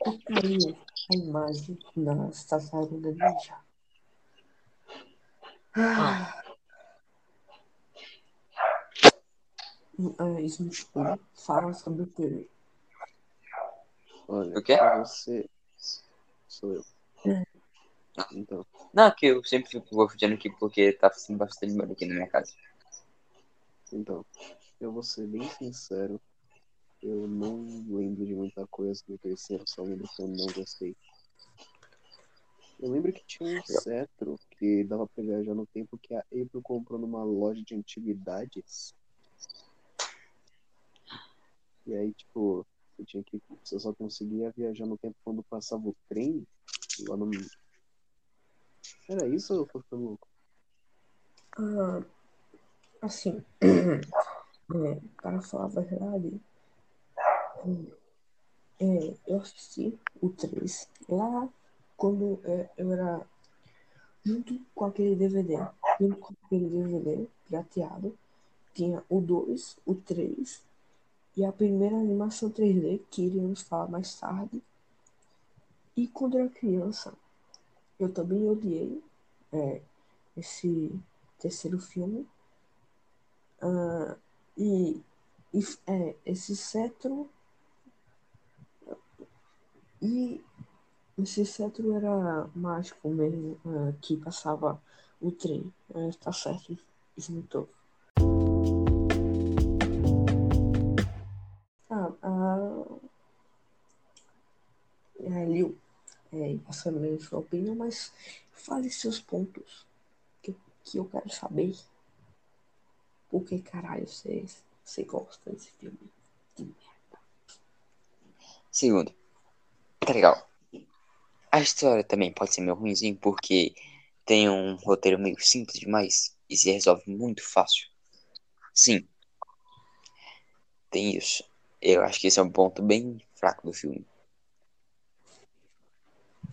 tocaria a imagem das tartarugas ninja. Ah. Ah, Smith fala sobre o que? Olha, O quê? você. Sou eu. Então, não, que eu sempre fico confundindo aqui porque tá fazendo bastante barulho aqui na minha casa. então, eu vou ser bem sincero. Eu não lembro de muita coisa do terceiro, só lembro que eu não gostei. Eu lembro que tinha um cetro que dava pra viajar no tempo que a April comprou numa loja de antiguidades. E aí, tipo, você tinha que. Você só conseguia viajar no tempo quando passava o trem. Lá no. Era isso ou ficando louco? Ah, assim, [clears throat] é, para falar a verdade, é, eu assisti o 3 lá quando é, eu era junto com aquele DVD, junto com aquele DVD pirateado, tinha o 2, o 3 e a primeira animação 3D que iríamos falar mais tarde. E quando eu era criança, eu também odiei é, esse terceiro filme. Ah, e e, é, esse cetro. E esse cetro era mágico mesmo, ah, que passava o trem. Ah, tá certo, esmitou. Ah, ah, é, Liu, é, é a minha sua opinião, mas fale seus pontos. Que, que eu quero saber. Por que caralho você, você gosta desse filme? De merda. Segundo, tá legal. A história também pode ser meio ruimzinho porque tem um roteiro meio simples demais e se resolve muito fácil. Sim, tem isso. Eu acho que esse é um ponto bem fraco do filme.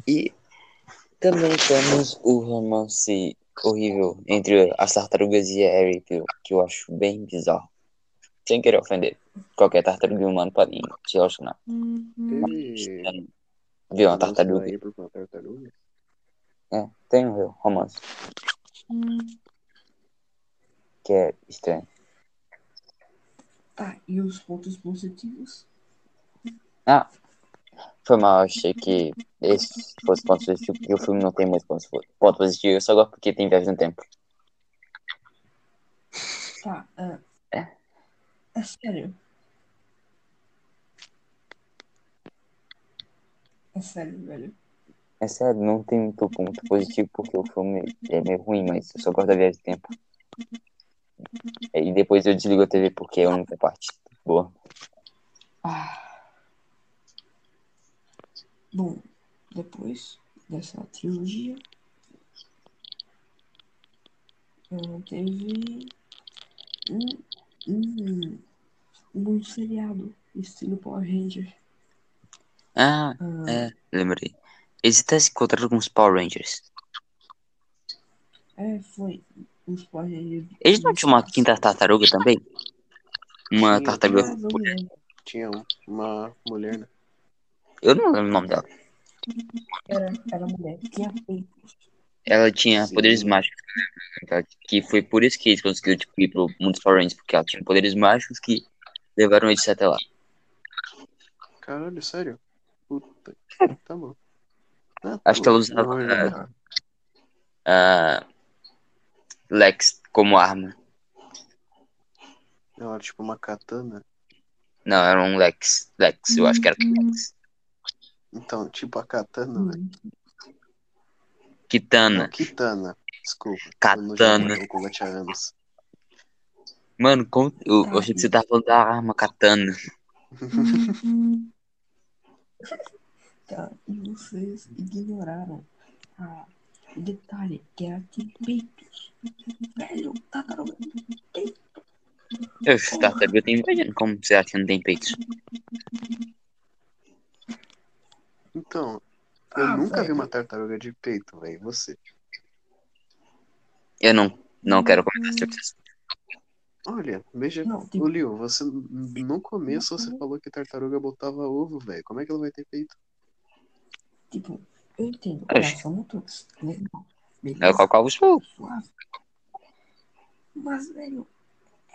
E também temos o romance horrível entre as tartarugas e a Ariel, que eu acho bem bizarro. Sem querer ofender. Qualquer tartaruga humana pode se relacionar. Teve. Viu uma da tartaruga? April com a tartaruga? É, tem um romance. Que é estranho. Tá, e os pontos positivos? Ah, foi mal, achei que esse fosse ponto positivo, porque o filme não tem muito ponto positivo, eu só gosto porque tem viagem no tempo. Tá, ah, É? é sério. É sério, velho. É sério, não tem muito ponto positivo porque o filme é meio ruim, mas eu só gosto da viagem no tempo. E depois eu desligo a TV porque é a única parte boa. Ah. Bom, depois dessa trilogia, teve um, um, um seriado estilo Power Ranger. Ah, Ah, é, lembrei. Eles até se encontraram com os Power Rangers. é, foi os Power Rangers. Eles não tinham uma quinta tartaruga também? Uma tartaruga. Tinha um- uma mulher, né? Eu não lembro o nome dela. Era, era mulher. Tinha. Ela tinha Sim. poderes mágicos. Que foi por isso que eles conseguiram tipo, ir pro mundo dos Power Rangers, porque ela tinha poderes mágicos que levaram eles até lá. Caralho, sério? Puta. Tá bom. Ah, Acho que ela usava não, é, não. a Lex como arma. Ela era tipo uma katana. Não, era um Lex. Lex, eu acho que era Lex. Então, tipo a katana, velho. Hum, Não, Kitana. kitana. Desculpa. Katana. Eu há anos. Mano, como... eu, eu achei que você tava falando da arma katana. [laughs] Tá, e vocês ignoraram a, o detalhe que ela tinha peitos. Velho, tartaruga tem peito. Os tartarugas têm vagina, como você acha que não tem peitos? Então, eu Ah, nunca vi velho. uma tartaruga de peito, velho. Você. Eu não, não quero comentar sobre isso. Olha, veja. Não, Ô, Liu, você no começo você falou que tartaruga botava ovo, velho. Como é que ela vai ter peito? tipo, eu entendo. São mutantes. Legal. É o Beleza. qual os fogo. Suave. Mas, velho,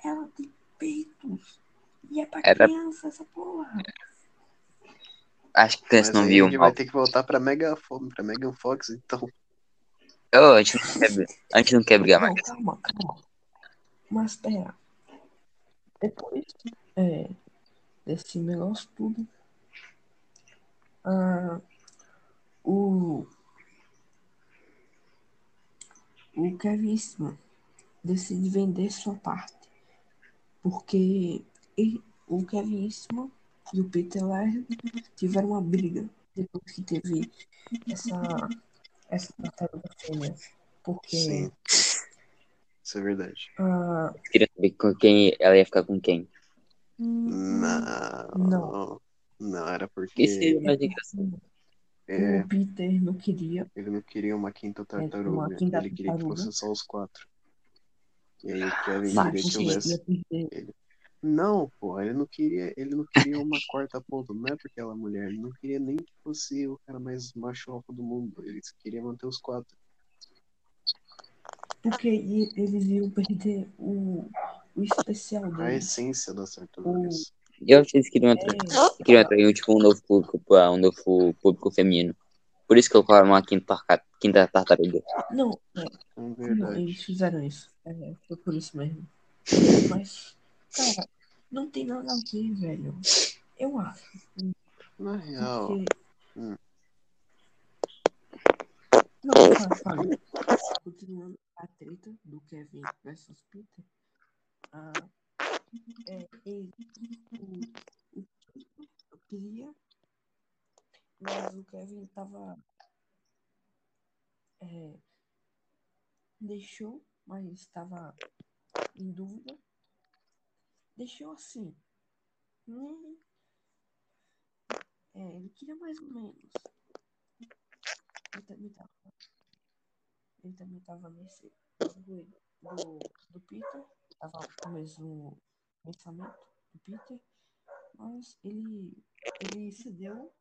ela tem peitos. E é pra Era- criança essa porra. Acho que criança Mas não viu a gente vai ter que voltar pra Mega, Fo- pra Megan Fox, então. Oh, a, gente não quer, a gente não quer brigar mais. calma, calma. Mas pera. Depois é, desse negócio tudo, ah, o, o Kevin Eastman decide vender sua parte. Porque ele- o Kevin Eastman e o Peter Laird tiveram uma briga depois que teve essa, essa tartaruga fêmea. Porque Sim. Isso é verdade. ah, Queria saber com quem ela ia ficar com quem. Não. Não. Não, era Que porque mais engraçado. é, o Peter não queria. ele não queria uma quinta uma tartaruga. quinta ele queria que tartaruga. fosse só os quatro. E aí o Kevin Mas- queria que houvesse. ia perder. Não, pô, ele não queria, ele não queria uma [laughs] quarta ponta, não é porque ela é mulher, ele não queria nem que fosse o cara mais macho alfa do mundo, ele queria manter os quatro. Porque eles iam perder o, o especial A deles. essência das tartarugas. Eu acho que eles queriam atrair, É, queriam atrair tipo, um novo público, pra um novo público feminino. Por isso que eu colocaram uma quinta, quinta tartaruga. não, é, É não, eles fizeram isso. É, foi por isso mesmo. [laughs] Mas, cara, não tem nada a ver, velho. Eu acho. Na real, Porque. Hum. Não. Continuando a treta do Kevin versus Peter. Ah, é, ele, o, o Peter queria, mas o Kevin tava. É, deixou, mas estava em dúvida. Deixou assim. Hum, é, ele queria mais ou menos. Ele também tava, ele também tava nesse do, do Peter. Tava com o mesmo pensamento do Peter. Mas ele, ele cedeu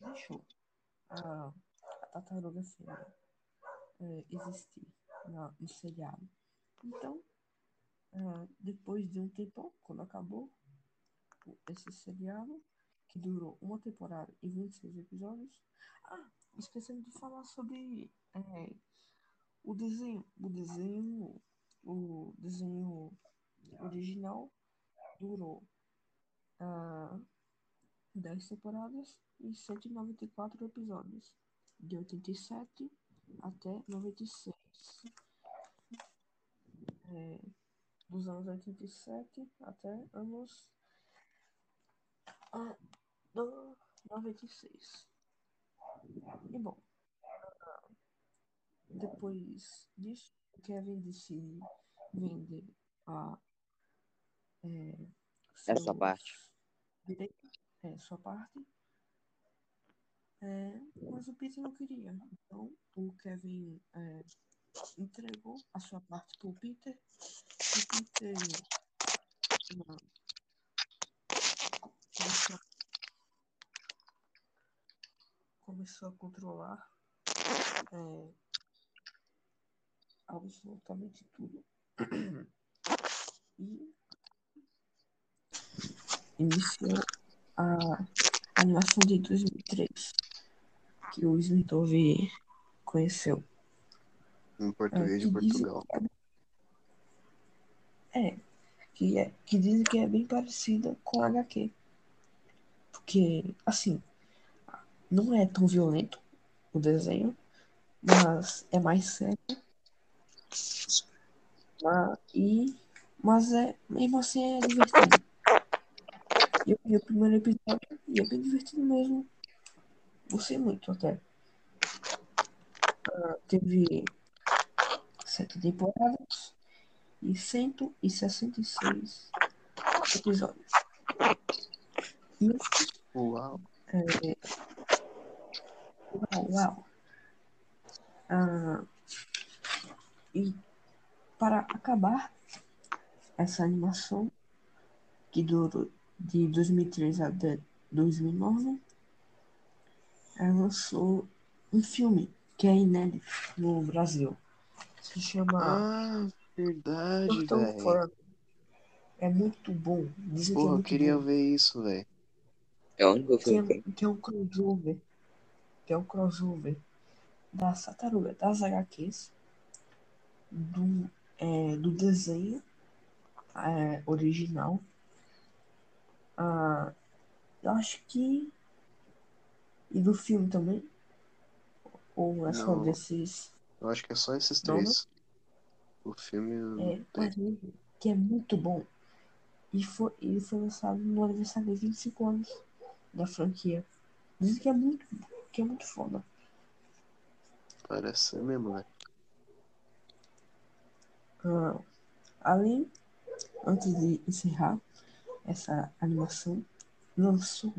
deixou a, a tartaruga fêmea é, existir no seriado. Então, ah, depois de um tempo, quando acabou esse seriado, que durou uma temporada e 26 episódios. Ah, esquecendo de falar sobre é, o desenho. O desenho. O desenho original durou ah, 10 temporadas e 194 episódios. De 87 até 96. É, dos anos 87 até anos ah, do 96. E bom, ah, depois disso, o Kevin decide vender a é, Essa parte. direitos, é, sua parte. É, mas o Peter não queria. Então o Kevin é, entregou a sua parte pro Peter. E o Peter começou, começou a controlar é, absolutamente tudo. E iniciou a animação de 2003, que o Smithov conheceu. Em português de que dizem Portugal. É, que, é, que dizem que é bem parecida com a HQ. Porque, assim, não é tão violento o desenho, mas é mais sério. Ah, e, mas é, mesmo assim é divertido. Eu vi o primeiro episódio e é bem divertido mesmo. Gostei muito até. Ah, teve sete temporadas e 166 episódios. E Uau. é, uau, uau. Ah, e para acabar essa animação que durou de 2003 a de- 2009, ela lançou um filme que é inédito no Brasil. Se chama Ah, verdade, velho. É muito bom. Dizem que é Porra, eu muito queria bom. ver isso, velho. É o único filme é, que é um crossover. Que é um crossover da Sataruga das HQs, do, é, do desenho é, original. Ah, eu acho que. E do filme também. Ou é só desses. Eu acho que é só esses Não, não. três. O filme É, tem. que é muito bom. E foi, ele foi lançado no aniversário de 25 anos da franquia. Dizem que é muito, que é muito foda. Parece ser mesmo, velho. Ah, além, antes de encerrar essa animação, lançou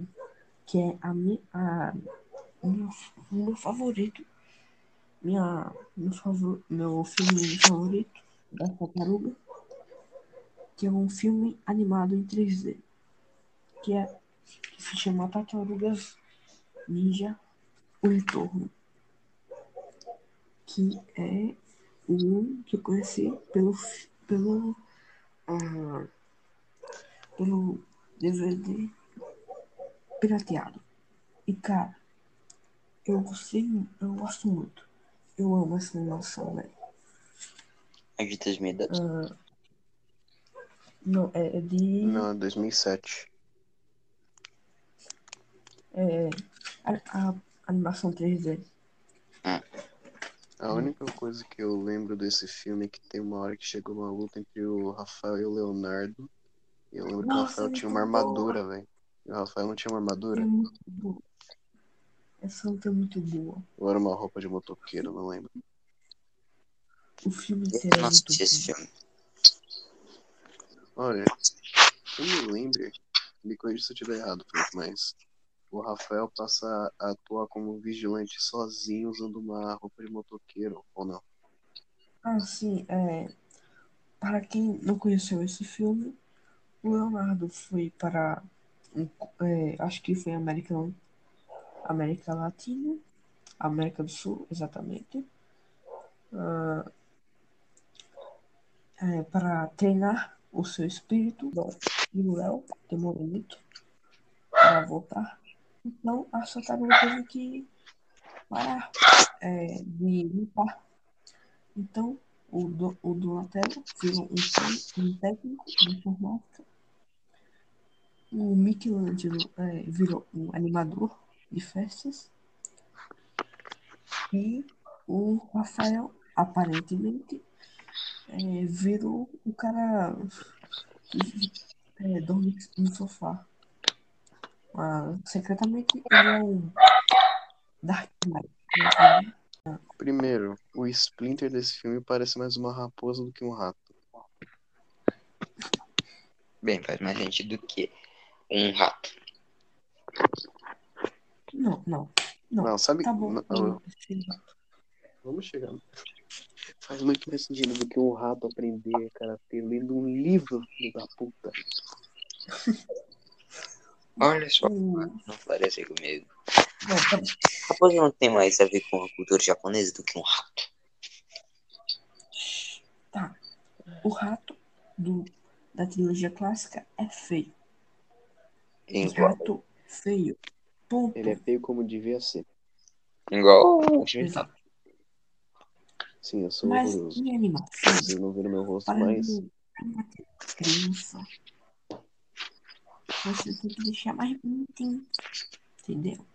que é a minha, a, meu, o meu favorito, minha, meu, favor, meu filme favorito da Tartaruga, que é um filme animado em 3D, que é que se chama Tartarugas Ninja O Retorno, que é um que eu conheci pelo pelo ah, pelo DVD pirateado. E cara, eu gostei, eu gosto muito. Eu amo essa animação, velho. é de 2010. Ah, não, é, é de Não, é 2007. é, a, a animação 3D. A única coisa que eu lembro desse filme é que tem uma hora que chegou uma luta entre o Rafael e o Leonardo. E eu lembro que o Nossa, Rafael é tinha uma armadura, velho. E o Rafael não tinha uma É armadura. muito. Essa luta é muito boa. Ou era uma roupa de motoqueiro, não lembro. O filme Eu inteiro é não assisti esse bom. filme. Olha, eu me lembro, me corrija se eu estiver errado, Felipe, mas o Rafael passa a atuar como vigilante sozinho usando uma roupa de motoqueiro, ou não? Ah, sim, é. Para quem não conheceu esse filme, o Leonardo foi para. um- é, acho que foi América, América Latina, América do Sul, exatamente. ah, é, para treinar o seu espírito. E o Léo demorou muito para voltar. Então a Tartaruga teve que parar é, de limpar. Então o, do, o Donatello virou um, um técnico de informática. O Michelangelo é, virou um animador de festas. E o Rafael, aparentemente, é, virou o cara que é, dorme no sofá. Mas, secretamente, ele é um Dark Knight. Primeiro, o Splinter desse filme parece mais uma raposa do que um rato. Bem, faz mais sentido do que um rato. Não, não. Não, Não, sabe? tá bom. não, não, sim. Vamos chegar. Faz muito mais sentido do que um rato aprender karatê lendo um livro, filho da puta. [laughs] Olha só, O... não parece comigo. Não, tá- Raposa não tem mais a ver com a cultura japonesa do que um rato. tá. O rato do, da trilogia clássica é feio. Igual, Rato feio. Ponto. Ele é feio como devia ser. igual Exato. Sim, eu sou Mas horroroso. em animação, Vocês não viram meu rosto para mais. criança, você tem que deixar mais bonitinho. Entendeu?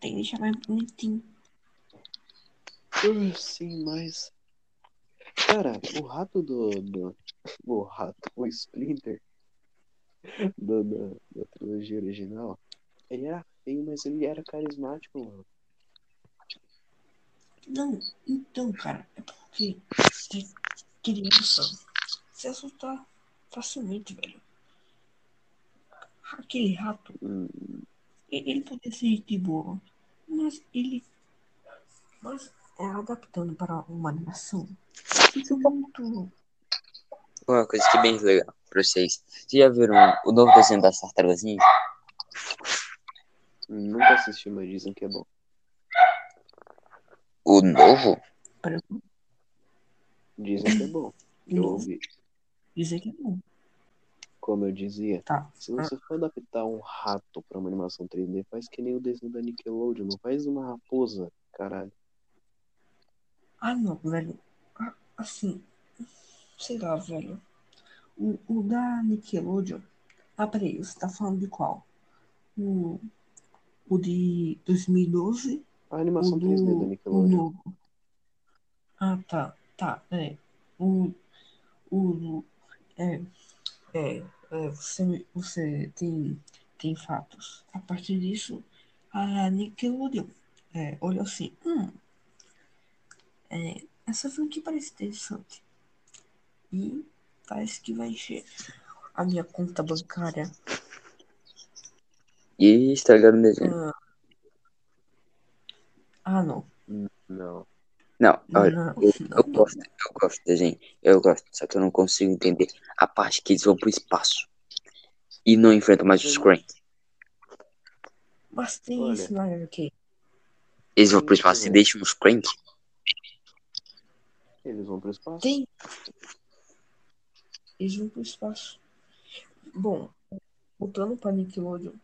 Tem que deixar mais bonitinho. Sim, mas. Cara, o rato do. do... O rato, o Splinter do, da, da trilogia original, ele era feio, mas ele era carismático, mano. Não, então, cara, é porque criança se assustar facilmente, velho. Aquele rato, Hum, ele poderia ser de boa, mas ele. Mas é adaptando para uma animação. Fica muito. Uma coisa que é bem legal pra vocês. Vocês já viram o novo desenho das tartarugas ninja? nunca assisti, mas dizem que é bom. O novo? Dizem que é bom. Eu ouvi. dizer que é bom. Como eu dizia, Tá. se você for adaptar um rato pra uma animação 3D, faz que nem o desenho da Nickelodeon, não faz uma raposa, caralho. Ah, não, velho. Ah, Assim, sei lá, velho. O, o da Nickelodeon. Ah, peraí, você tá falando de qual? O, o de 2012? A animação 3D da do o Nickelodeon. novo? Ah, tá. Tá, é. O. O. É. É. é, você, você tem, tem fatos. A partir disso, a Nickelodeon é, olha assim. Hum, é, essa franquia parece interessante. E parece que vai encher a minha conta bancária. E estragaram o desenho. Ah, ah não. Não. Não, olha, Não, eu, não, eu não. gosto, eu gosto do desenho. Eu gosto, só que eu não consigo entender a parte que eles vão pro espaço. E não enfrentam mais os Krang. Mas tem Olha. isso na HQ. Eles vão pro espaço e deixam os Krang? Eles vão pro espaço. Tem. Eles vão pro espaço. Bom, voltando para Nickelodeon,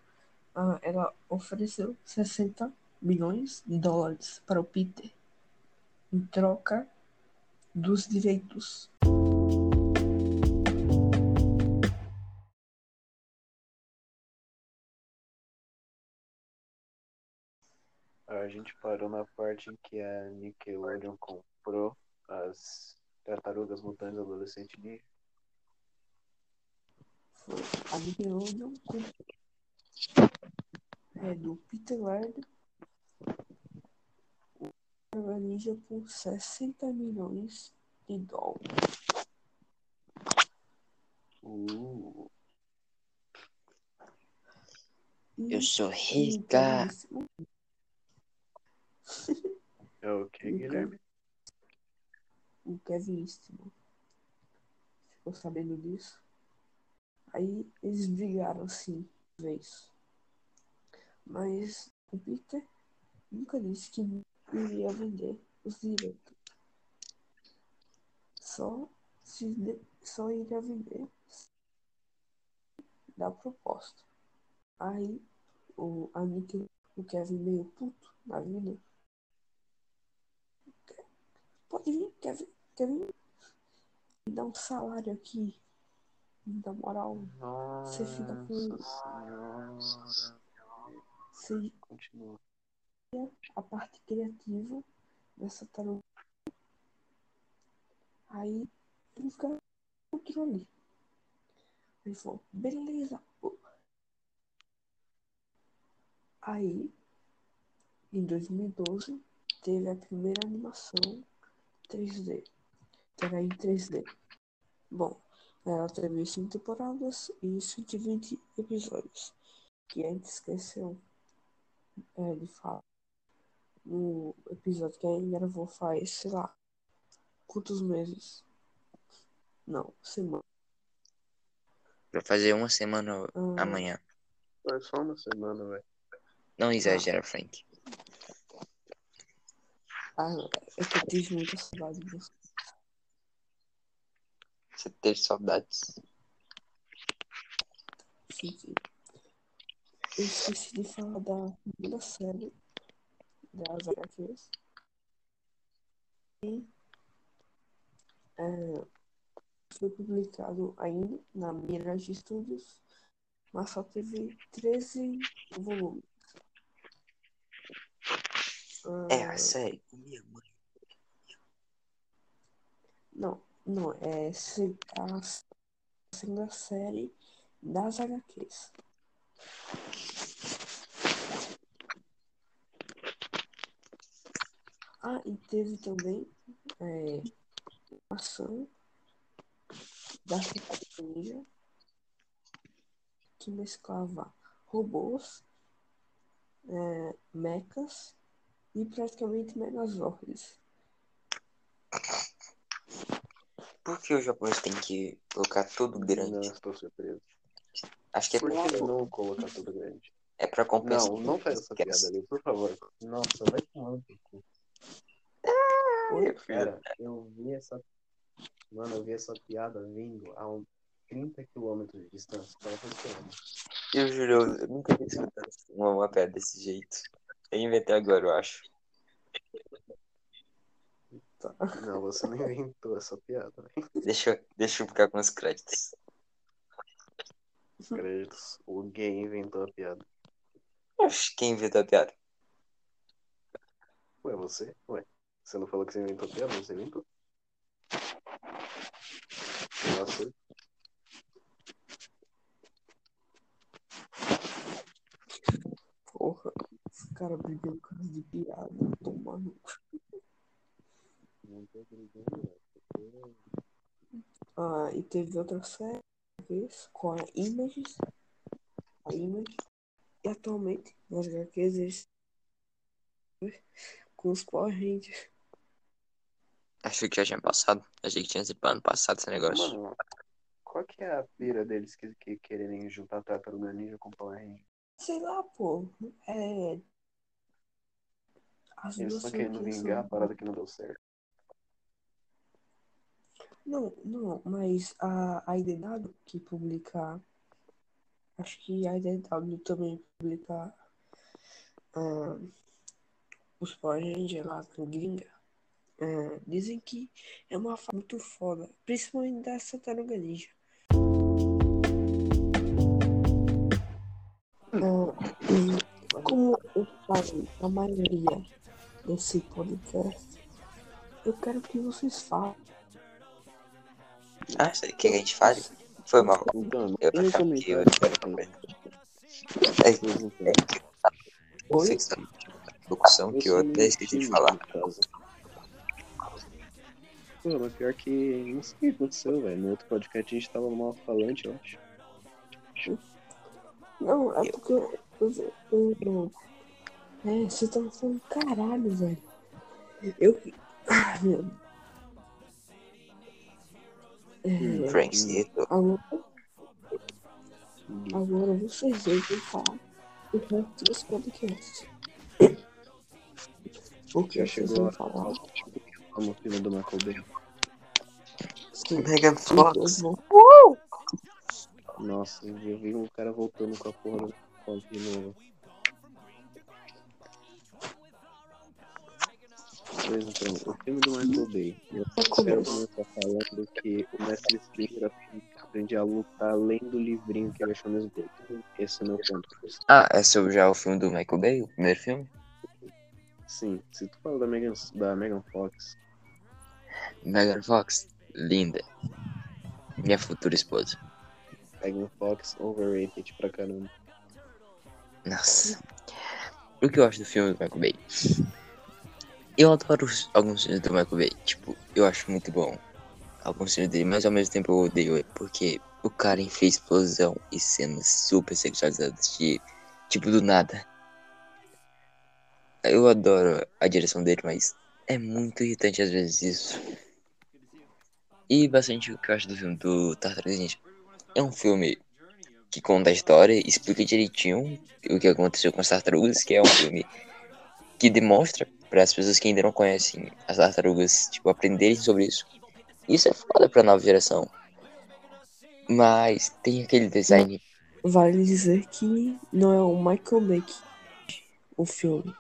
ah, ela ofereceu 60 milhões de dólares para o Peter em troca dos direitos. A gente parou na parte em que a Nickelodeon comprou as tartarugas mutantes adolescentes ninja. A é, do Peter Laird o Tartaruga Ninja por 60 milhões de dólares. Uh, Eu sou rica. [laughs] é o que, Guilherme? o Kevin Eastman ficou sabendo disso. Aí eles brigaram assim, vez. Mas o Peter nunca disse que iria vender os direitos. Só se de- só iria vender da proposta. Aí o o Kevin meio puto na vida. Pode vir, Kevin, Kevin, me dá um salário aqui. Dá moral. Você fica com você, Continua. a parte criativa dessa taruga. Aí ele fica com aquilo ali. Ele falou, beleza. Aí, em 2012, teve a primeira animação 3D. Que era em 3D. Bom, ela teve 5 temporadas e 120 episódios. Que a gente esqueceu é, de falar. No episódio que a gente gravou faz, sei lá, quantos meses? Não, semana. Vai fazer uma semana Ah, amanhã. Foi só uma semana, velho. Não exagera, Frank. Ah, eu tive muita saudade de você. Você teve saudades. Sim, sim. Eu esqueci de falar da segunda série das HQs. E é, foi publicado ainda na Mirage Studios, mas só teve 13 volumes. É, a série. Minha mãe. Não, não, é a segunda série das HQs. Ah, e teve também é, ação da Ninja que mesclava robôs, é, mechas e praticamente megazords. Por que o japonês tem que colocar tudo Não, grande? estou surpreso. Acho que é Por que não colocar tudo grande? é pra compensar. Não, não faz essa piada ali, por favor. Nossa, vai teu cu. Oi? Cara, eu vi essa. Mano, eu vi essa piada vindo a um 30 km de distância. Eu juro, eu nunca vi escutado uma, uma pedra desse jeito. Eu inventei agora, eu acho. Tá. Não, você não inventou essa piada, velho. Deixa, eu- deixa eu ficar com os créditos. Créditos. O gay inventou a piada. Oxe, quem inventou a piada? Ué, você? Ué. Você não falou que você inventou a piada? Você inventou. Nossa, Porra, esse cara brigando por causa de piada, tomando. não tô brigando, velho. Ah, e teve outra série vez, com a Images. A Image. E atualmente, nas HQs, eles com os Power Rangers. Achei que já tinha passado. Achei que tinha sido ano passado esse negócio. Mano, qual que é a pira deles que, que querem juntar Tartaruga Ninja com Power Ranger? Sei lá, pô. É. As Eles duas estão querendo vingar a parada que não deu certo. Não, não, mas a, a IDW que publica. Acho que a IDW também publica ah, os Power Rangers lá na gringa. Ah, dizem que é uma fase muito foda, principalmente da Tartaruga Ninja. E como eu falei a maioria desse podcast, eu quero que vocês falem. Ah, sei. Quer que a gente fale? Foi mal. Então, Eu um achava que eu comentário. É, Vocês não é que que está locução que eu até esqueci de falar. Pô, mas pior que não sei o que aconteceu, velho. No outro podcast a gente tava no mal falante, eu acho. Não, é porque eu, eu, eu- eu- É, você tá falando caralho, velho. Eu. Ah, meu. É, Zito. agora, agora vocês vão falar o resto desse podcast. O que Já chegou a falar? O filme do Michael Bay. Sim, dois Fox. vão. Nossa, eu vi um cara voltando com a porra do Fox de novo. Pois então, o filme do Michael Bay. Eu quero começar falando que o Mestre Splinter aprende a lutar além do livrinho que ele achou no esgoto. Esse é o meu ponto. Ah, é sobre já o filme do Michael Bay, o primeiro filme? Sim, se tu fala da Megan, da Megan Fox, Megan Fox, linda. Minha futura esposa. Megan Fox overrated pra caramba. Nossa. O que eu acho do filme do Michael Bay? Eu adoro os- alguns filmes do Michael Bay. Tipo, eu acho muito bom alguns filmes dele, mas ao mesmo tempo eu odeio ele. Porque o cara enfia explosão e cenas super sexualizadas de. Tipo, do nada. Eu adoro a direção dele, mas é muito irritante às vezes isso. E bastante o que eu acho do filme do Tartaruga Ninja. É um filme que conta a história explica direitinho o que aconteceu com as tartarugas, que é um filme que demonstra para as pessoas que ainda não conhecem as tartarugas, tipo, aprenderem sobre isso. Isso é foda pra nova geração. Mas tem aquele design. Vale dizer que não é o Michael Bay que- o filme.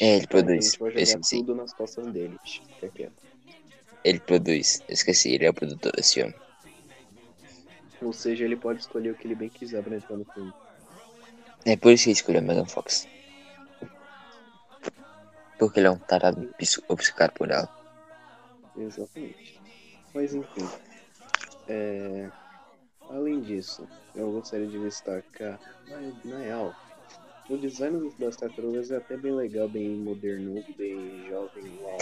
É, ele produz. A gente vai Eu jogar esqueci. tudo nas costas dele. Quieto. Ele produz. Eu esqueci, ele é o produtor desse filme. Ou seja, ele pode escolher o que ele bem quiser pra entrar no filme. É por isso que ele escolheu a Megan Fox. Porque ele é um tarado obcecado por ela. Exatamente. Mas enfim. É... Além disso, eu gostaria de destacar, na, na real, o design das tartarugas é até bem legal, bem moderno, bem jovem, uau.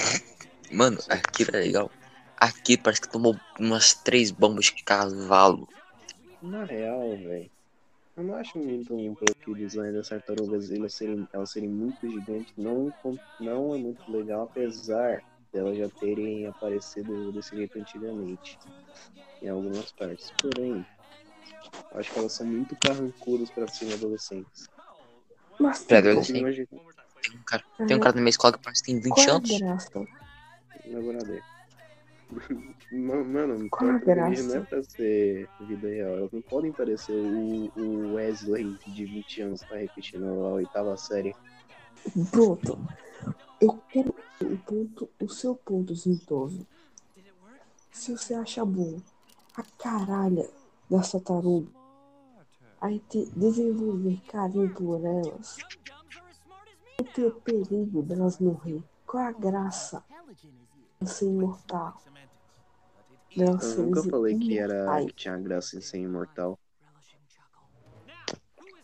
Mano, aquilo é legal. Aqui parece que tomou umas três bombas de cavalo. Na real, velho, eu não acho muito um pouco o design das tartarugas elas serem, elas serem muito gigantes. Não, não é muito legal, apesar delas já terem aparecido desse jeito antigamente em algumas partes. Porém, eu acho que elas são muito carrancudas para serem adolescentes. Mas Pra adolescente? Tem um cara, tem um cara na minha escola que parece que tem 20 qual é anos. graça? na Mano, Qual a tartaruga não é graça? pra ser vida real. Elas não podem parecer o, o Wesley de 20 anos tá repetindo a oitava série. Pronto. Eu quero o ponto, o seu ponto, Zintoso. Se você acha bom a caralha das tartarugas, aí te desenvolver carinho por elas, o perigo delas morrer. Qual é a graça ser imortal? Eu nunca falei que era que tinha graça em ser imortal.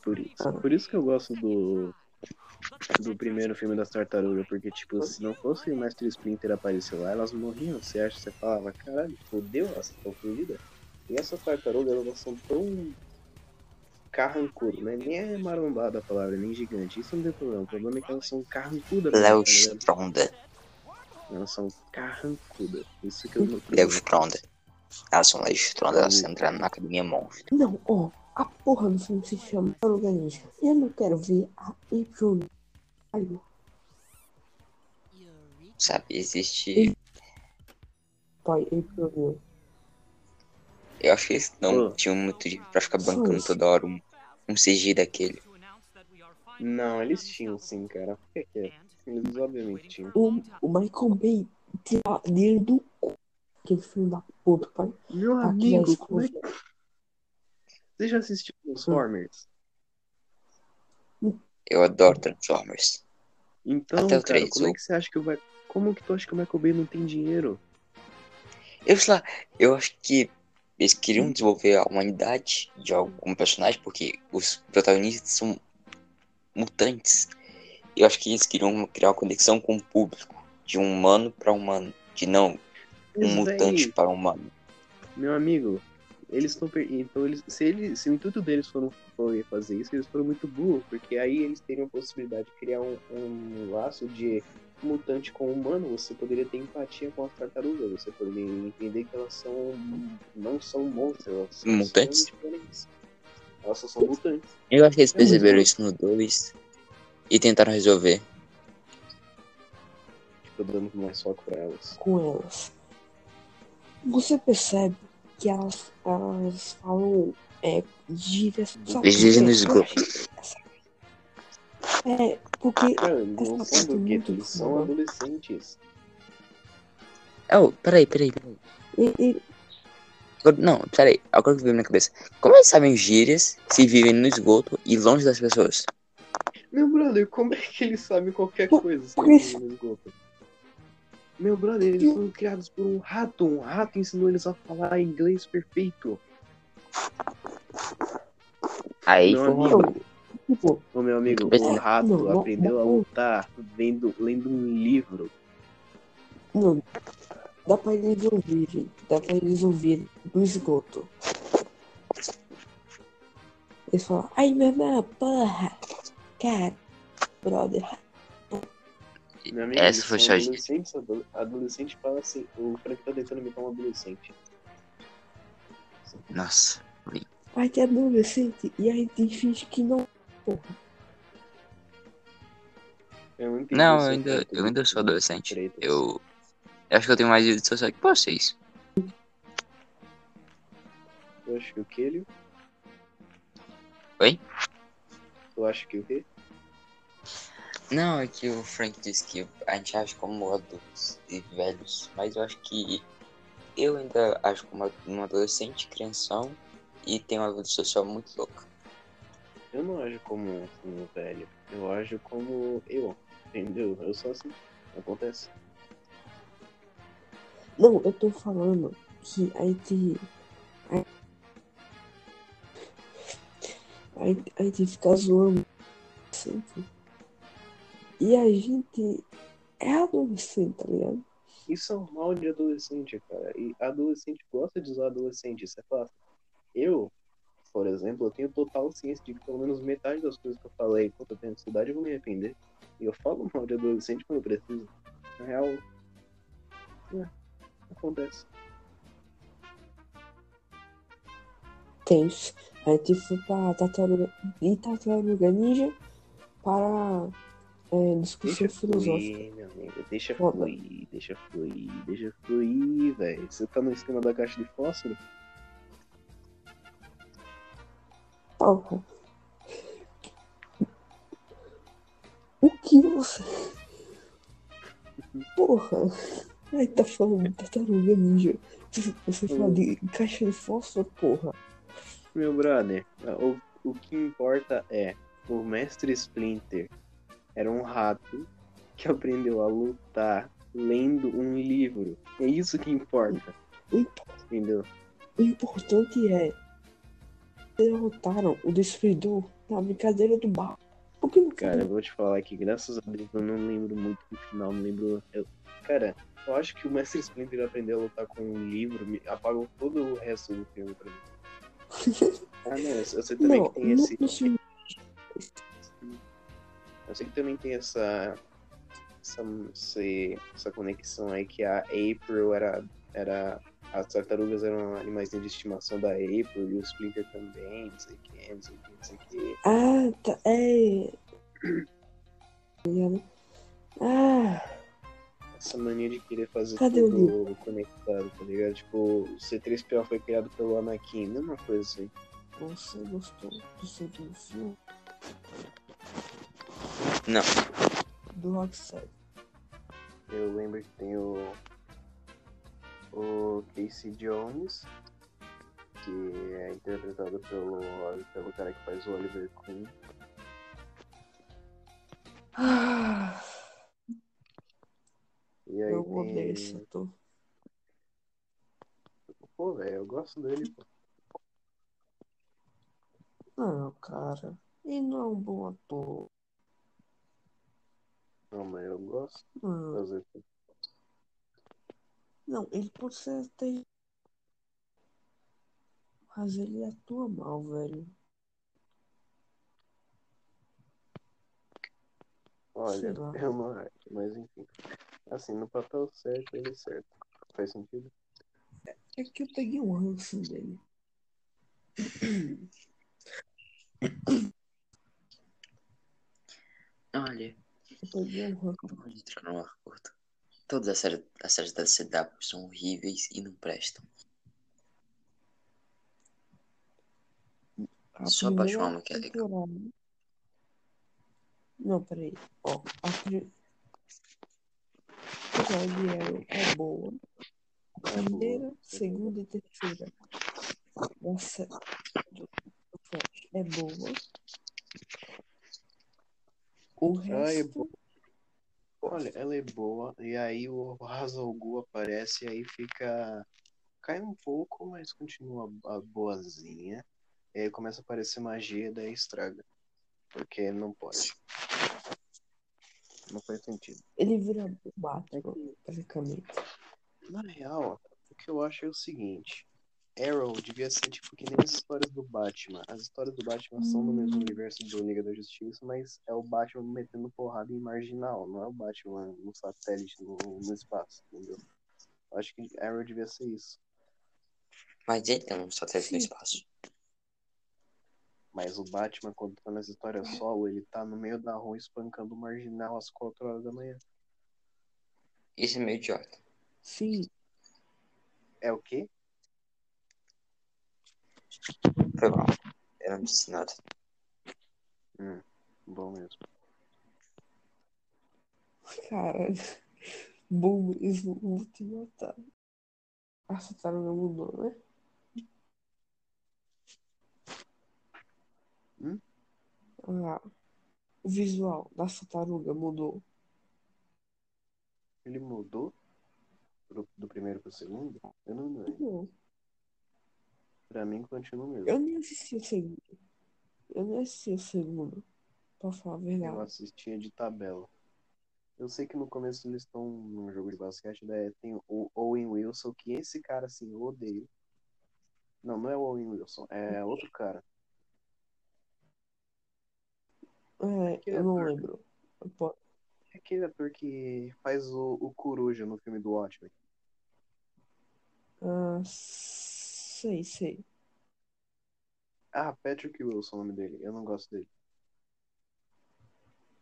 Por isso, Ah. por isso que eu gosto do do primeiro filme das tartarugas, porque tipo, se não fosse o Mestre Splinter aparecer lá, elas morriam. Você acha, você falava, caralho, fodeu, elas estão fodidas. E essas tartarugas, elas são tão carrancudas, né? Nem é marombada a palavra, nem gigante. Isso não tem problema. O problema é que elas são carrancudas. Léo tá? Stronda. Elas são carrancudas. Isso que eu não Léo Stronda. Elas são Léo Stronda, elas entraram na academia monstro. Não, ó, a porra do filme se chama Ninja. Eu não quero ver a April. Aí, Sabe, existe. pai, April. Eu acho que eles não Ô. tinham motivo pra ficar bancando toda hora um, um CG daquele. Não, eles tinham sim, cara. É? Eles obviamente tinham. O, o Michael Bay tira dele do cu. Aquele filho da puta, pai. Meu Aqui amigo, como é que... Você já assistiu Transformers? Eu adoro Transformers. Então, Até o cara, três, como é que você acha que vai... Como que tu acha que o Michael Bay não tem dinheiro? Eu sei lá, eu acho que eles queriam desenvolver a humanidade de algum personagem, porque os protagonistas são mutantes. Eu acho que eles queriam criar uma conexão com o público, de um humano para humano, de não um mutante para humano. Meu amigo, eles estão... Per... Então, eles... Se, eles... se o intuito deles foram... foi fazer isso, eles foram muito burros, porque aí eles teriam a possibilidade de criar um, um laço de mutante com humano, você poderia ter empatia com as tartarugas, você poderia entender que elas são... não são monstros, elas são Mutantes? diferentes. Elas só são mutantes. Eu acho que eles É, perceberam eu- isso no 2 e tentaram resolver. Tipo, dando mais foco pra elas. com elas. Você percebe que elas, elas falam é, gírias. Dizem no esgoto. É, porque Cara, eles não são é do gueto, eles são adolescentes. Oh, peraí, peraí, peraí. e- e- Não, peraí, agora que veio na minha cabeça. Como eles sabem gírias se vivem no esgoto e longe das pessoas? Meu brother, como é que eles sabem qualquer coisa se por eles isso- vivem no esgoto? Meu brother, eles Eu- foram criados por um rato. Um rato ensinou eles a falar inglês perfeito. Aí Meu amigo. tipo, Ô meu amigo, Mas- o rato Não, não, aprendeu a não. lutar vendo, lendo um livro. não. Dá pra eles ouvirem. Dá pra eles ouvirem do esgoto. Eles falam, ai meu irmão, porra! Cara, brother. Meu amigo, Essa foi são só- adolescentes. ado- Adolescente fala assim. O Frank tá tentando imitar um adolescente. Nossa. Aí tem adolescente e aí tem finge que não. Porra. Eu não Não, eu ainda, eu ainda sou adolescente. Eu, eu acho que eu tenho mais vida social que vocês. Eu acho que o que ele. Oi? Tu acha que o quê? Não, é que o Frank disse que a gente age como adultos e velhos, mas eu acho que eu ainda acho como um adolescente, crianção e tenho uma vida social muito louca. Eu não ajo como um velho. Eu ajo como eu. Entendeu? Eu sou assim. Acontece. Não, eu tô falando que a gente. A, a, gente- a gente fica zoando. Sempre. E a gente é adolescente, tá ligado? Isso é um mal de adolescente, cara. E adolescente gosta de usar adolescente, isso é fácil. Eu, por exemplo, eu tenho total ciência de que pelo menos metade das coisas que eu falei quando eu tenho ansiedade eu vou me arrepender. E eu falo mal de adolescente quando eu preciso. Na real, é, acontece. Tens. A gente foi pra Tartaruga e Tartaruga Ninja para é, discussão Deixa filosófica. fluir, meu amigo. Deixa Foda. fluir, deixa fluir, deixa fluir, velho. Você tá no esquema da caixa de fósforo? Porra. O que você. [laughs] Porra. Aí tá falando de tartaruga ninja. Você fala de caixa de fósforo, porra. Meu brother, o, o que importa é o mestre Splinter era um rato que [laughs] aprendeu a lutar lendo um livro. É isso que importa, entendeu? O importante é. Derrotaram o destruidor na brincadeira do bar. Por que não Cara, eu vou te falar que graças a Deus eu não lembro muito do final, não lembro. eu- cara, eu acho que o mestre Splinter aprendeu a lutar com um livro, apagou todo o resto do filme pra mim. [laughs] Ah, não, eu, sei também Não, que tem não, esse. não Eu sei que também tem essa. Essa, essa conexão aí que a April era. era as tartarugas eram animais de estimação da April e o Splinter também, não sei o que, não sei o que, não sei o que. Ah, tá. É. Tá ligado? Ah, Essa mania de querer fazer Cadê o tudo conectado, tá ligado? Tipo, o C3PO foi criado pelo Anakin, mesma coisa assim. você gostou do segundo filme? Não. Do Rockstar. Eu lembro que tem o. O Casey Jones, que é interpretado pelo, pelo cara que faz o Oliver Queen. Ah, E aí eu tem... odeio esse ator. Pô, velho, eu gosto dele, pô. Não, cara. Ele não é um bom ator. Não, mas eu gosto de Não, fazer. não ele pode ser até. Mas ele atua mal, velho. Olha, eu não acho, mas enfim. Assim, no papel certo, ele é certo. Faz sentido? É que eu peguei um ranço dele. [coughs] Olha, Curta. Todas as séries, as séries da CW são horríveis e não prestam. A Só primeira Batman uma que é legal. temporada. Não, peraí. Ó, a pri- temporada de Arrow é boa. A primeira, segunda e terceira Flash é boa. O Ah, é resto. Olha, ela é boa, e aí o Ra's al Ghul aparece, e aí fica. Cai um pouco, mas continua a boazinha. E aí começa a aparecer magia, daí estraga. Porque não pode. Não faz sentido. Ele vira Batman, praticamente. Na real, o que eu acho é o seguinte. Arrow devia ser tipo que nem as histórias do Batman. As histórias do Batman são no mesmo universo do Liga da Justiça, mas é o Batman metendo porrada em marginal, não é o Batman no satélite, no, no espaço, entendeu? Eu acho que Arrow devia ser isso. Mas ele tem um satélite no espaço. Mas o Batman, quando tá nas histórias solo, ele tá no meio da rua espancando o marginal às 4 horas da manhã. Isso é meio idiota. Sim, É o quê? Foi mal. Eu não disse nada. Hum, bom mesmo. cara. [laughs] Bom mesmo, vou te matar. A tartaruga mudou, né? Hum? Ah, o visual da tartaruga mudou. Ele mudou pro- do primeiro pro segundo? Eu não lembro. Não, Pra mim continua mesmo. eu nem assisti o segundo. Eu nem assisti o segundo. Pra falar a Eu verdade. assistia de tabela. Eu sei que no começo eles estão num jogo de basquete, daí tem o Owen Wilson, que esse cara, assim, eu odeio. Não, não é o Owen Wilson, é outro cara. É, Aquele eu não ator. lembro. É aquele ator que faz o, o Coruja no filme do Watchmen. Ah, sei, sei. Ah, Patrick Wilson, é o nome dele. Eu não gosto dele.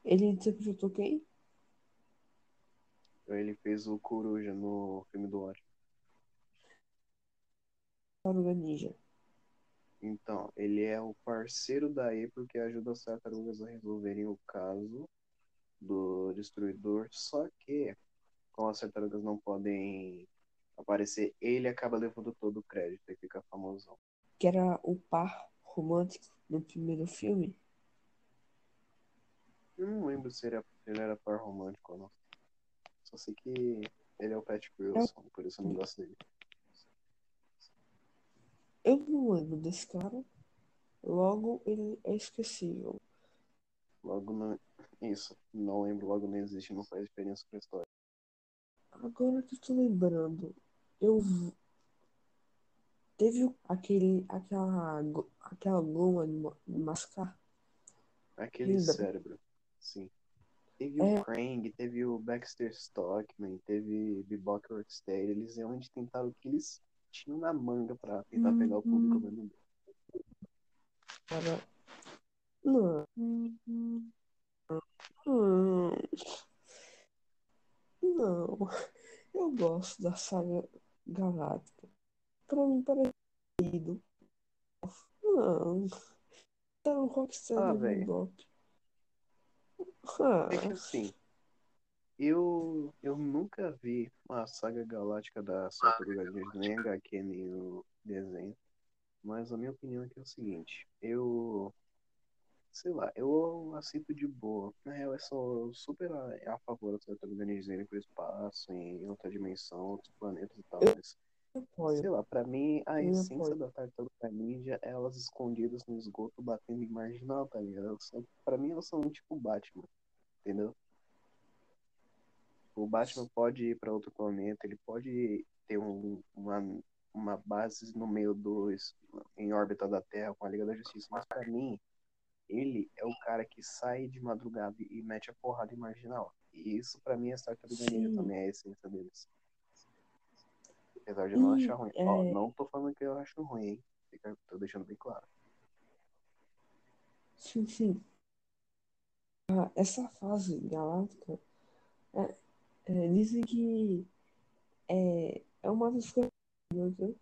Ele interpretou quem? Ele fez o Coruja no filme do Watchmen. Tartaruga Ninja. Então, ele é o parceiro da April que ajuda as tartarugas a resolverem o caso do destruidor. Só que, como as tartarugas não podem aparecer, ele acaba levando todo o crédito e fica famosão. Que era o par romântico no primeiro filme. Eu não lembro se ele era, ele era par romântico ou não. Só sei que ele é o Patrick Wilson, por isso eu não gosto dele. Eu não lembro desse cara. Logo, ele é esquecível. Logo não. Isso, não lembro, logo não existe, não faz diferença pra história. Agora que eu tô lembrando, eu teve aquele aquela aquela goma de ma- de mascar. Aquele Lembra? cérebro, sim. Teve É. o Krang, teve o Baxter Stockman, teve Bebop Rocksteady. Eles realmente tentaram o que eles tinham na manga pra tentar pegar o público, Uhum. mas não. Cara, não, não, não. Eu gosto da saga Galáctica. Pra mim parece ido. Não. Tá no Rocksteady Ah. Bebop. Ah, É que assim, eu, eu nunca vi uma saga galáctica da Tartaruga Ninja, nem HQ, nem o desenho. Mas a minha opinião é que é o seguinte, eu sei lá, eu aceito de boa. Na real, eu sou super a, a favor da Tartaruga Ninja irem pro espaço, em outra dimensão, outros planetas e tal, mas sei lá, pra mim a Eu essência apoio. da Tartaruga Ninja é elas escondidas no esgoto batendo em marginal, tá ligado? Elas são- Pra mim elas são tipo Batman, entendeu? O Batman pode ir para outro planeta, ele pode ter um- uma, uma base no meio do em órbita da Terra com a Liga da Justiça, mas pra mim ele é o cara que sai de madrugada e mete a porrada em marginal. E isso pra mim é Tartaruga Ninja Sim. também, é a essência deles. Apesar de eu não achar ruim. Ó, é, não tô falando que eu acho ruim, hein? Fica- Tô deixando bem claro. Sim, sim. Ah, essa fase galáctica, é, é, dizem que é, é uma das coisas. né?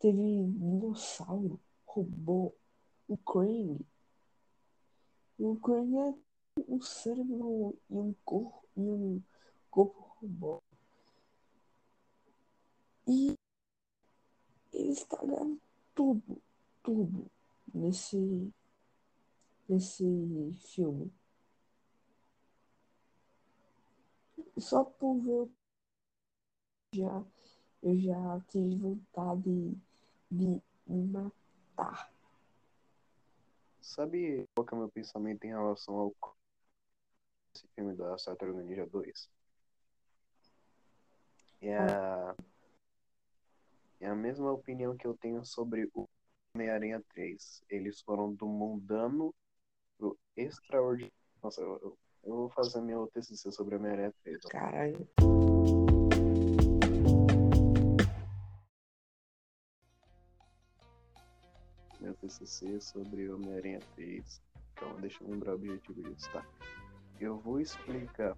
Teve dinossauro, robô, o Krang. O Krang é um cérebro e um corpo, e um corpo robô. E eles cagaram tudo, tudo nesse, nesse filme. Só por ver já, eu já tive vontade de me matar. Sabe qual é o meu pensamento em relação ao esse filme da Tartaruga Ninja 2? É a, é a mesma opinião que eu tenho sobre o Homem-Aranha 3. Eles foram do mundano pro extraordinário. Nossa, eu, eu, vou fazer meu TCC sobre Homem-Aranha 3. ó. Caralho. Meu TCC sobre Homem-Aranha 3. Calma, deixa eu lembrar o objetivo disso, tá? Eu vou explicar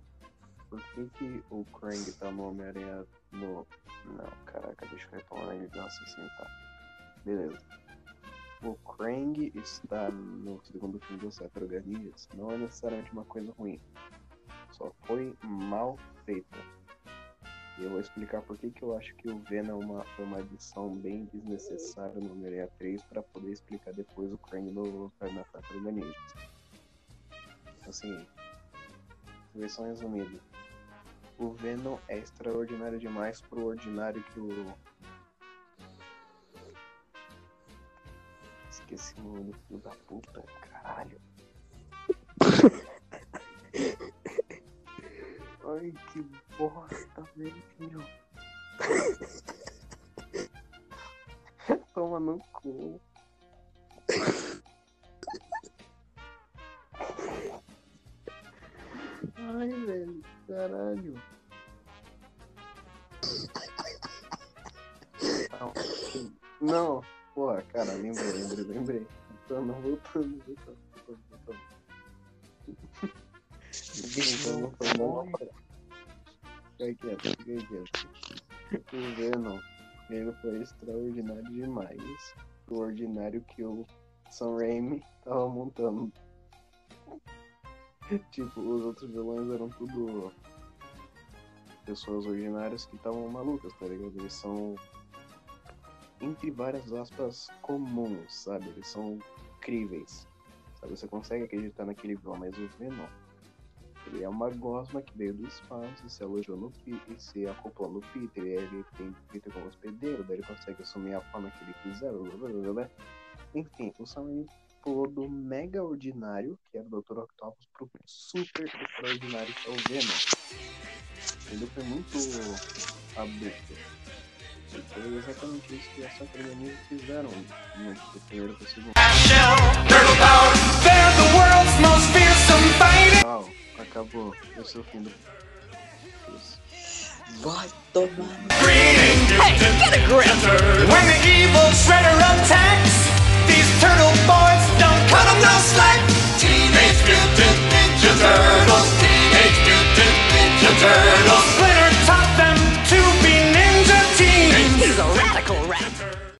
por que, que o Krang tá no Homem-Aranha no. Não, caraca, deixa eu retomar a linha de raciocínio, tá? Beleza. O Krang está no segundo filme do Tartaruga Ninjas não é necessariamente uma coisa ruim. Só foi mal feita. E eu vou explicar por que, que eu acho que o Venom é uma, foi uma adição bem desnecessária no Homem-Aranha 3 para poder explicar depois o Krang no na Tartaruga Ninjas. Assim, versão resumida. O Venom é extraordinário demais pro ordinário que o. Esqueci o nome do filho da puta, caralho. [laughs] Ai, que bosta, velho. Toma no cu. Ai, velho, caralho. Não, porra, cara, lembrei, lembrei, lembrei. Voltando, voltando, voltando, voltando, voltando. Voltando, voltando. Fica quieto, fica quieto. O Venom, ele foi extraordinário demais. O ordinário que o Sam Raimi tava montando. [laughs] Tipo, os outros vilões eram tudo pessoas ordinárias que estavam malucas, tá ligado? Eles são, entre várias aspas, comuns, sabe? Eles são críveis. Sabe? Você consegue acreditar naquele vilão, mas o Venom, ele é uma gosma que veio do espaço, se alojou no Peter, se acoplou no Peter, e ele tem Peter como hospedeiro, daí ele consegue assumir a forma que ele quiser, blá, blá, blá. Enfim, o Sam pulou do mega ordinário, que era o Dr. Octopus, pro super extraordinário, que é o Venom. Ele foi muito abrupto. Foi exatamente isso que essa academia fizeram no primeiro pro segundo. Turtle Acabou. Fim do. Vai tomar. Hey, get a grip! When the evil shredder attacks, these turtle boys don't cut them no slack. Teenage Mutant Ninja Turtles, Teenage Mutant Ninja Turtles.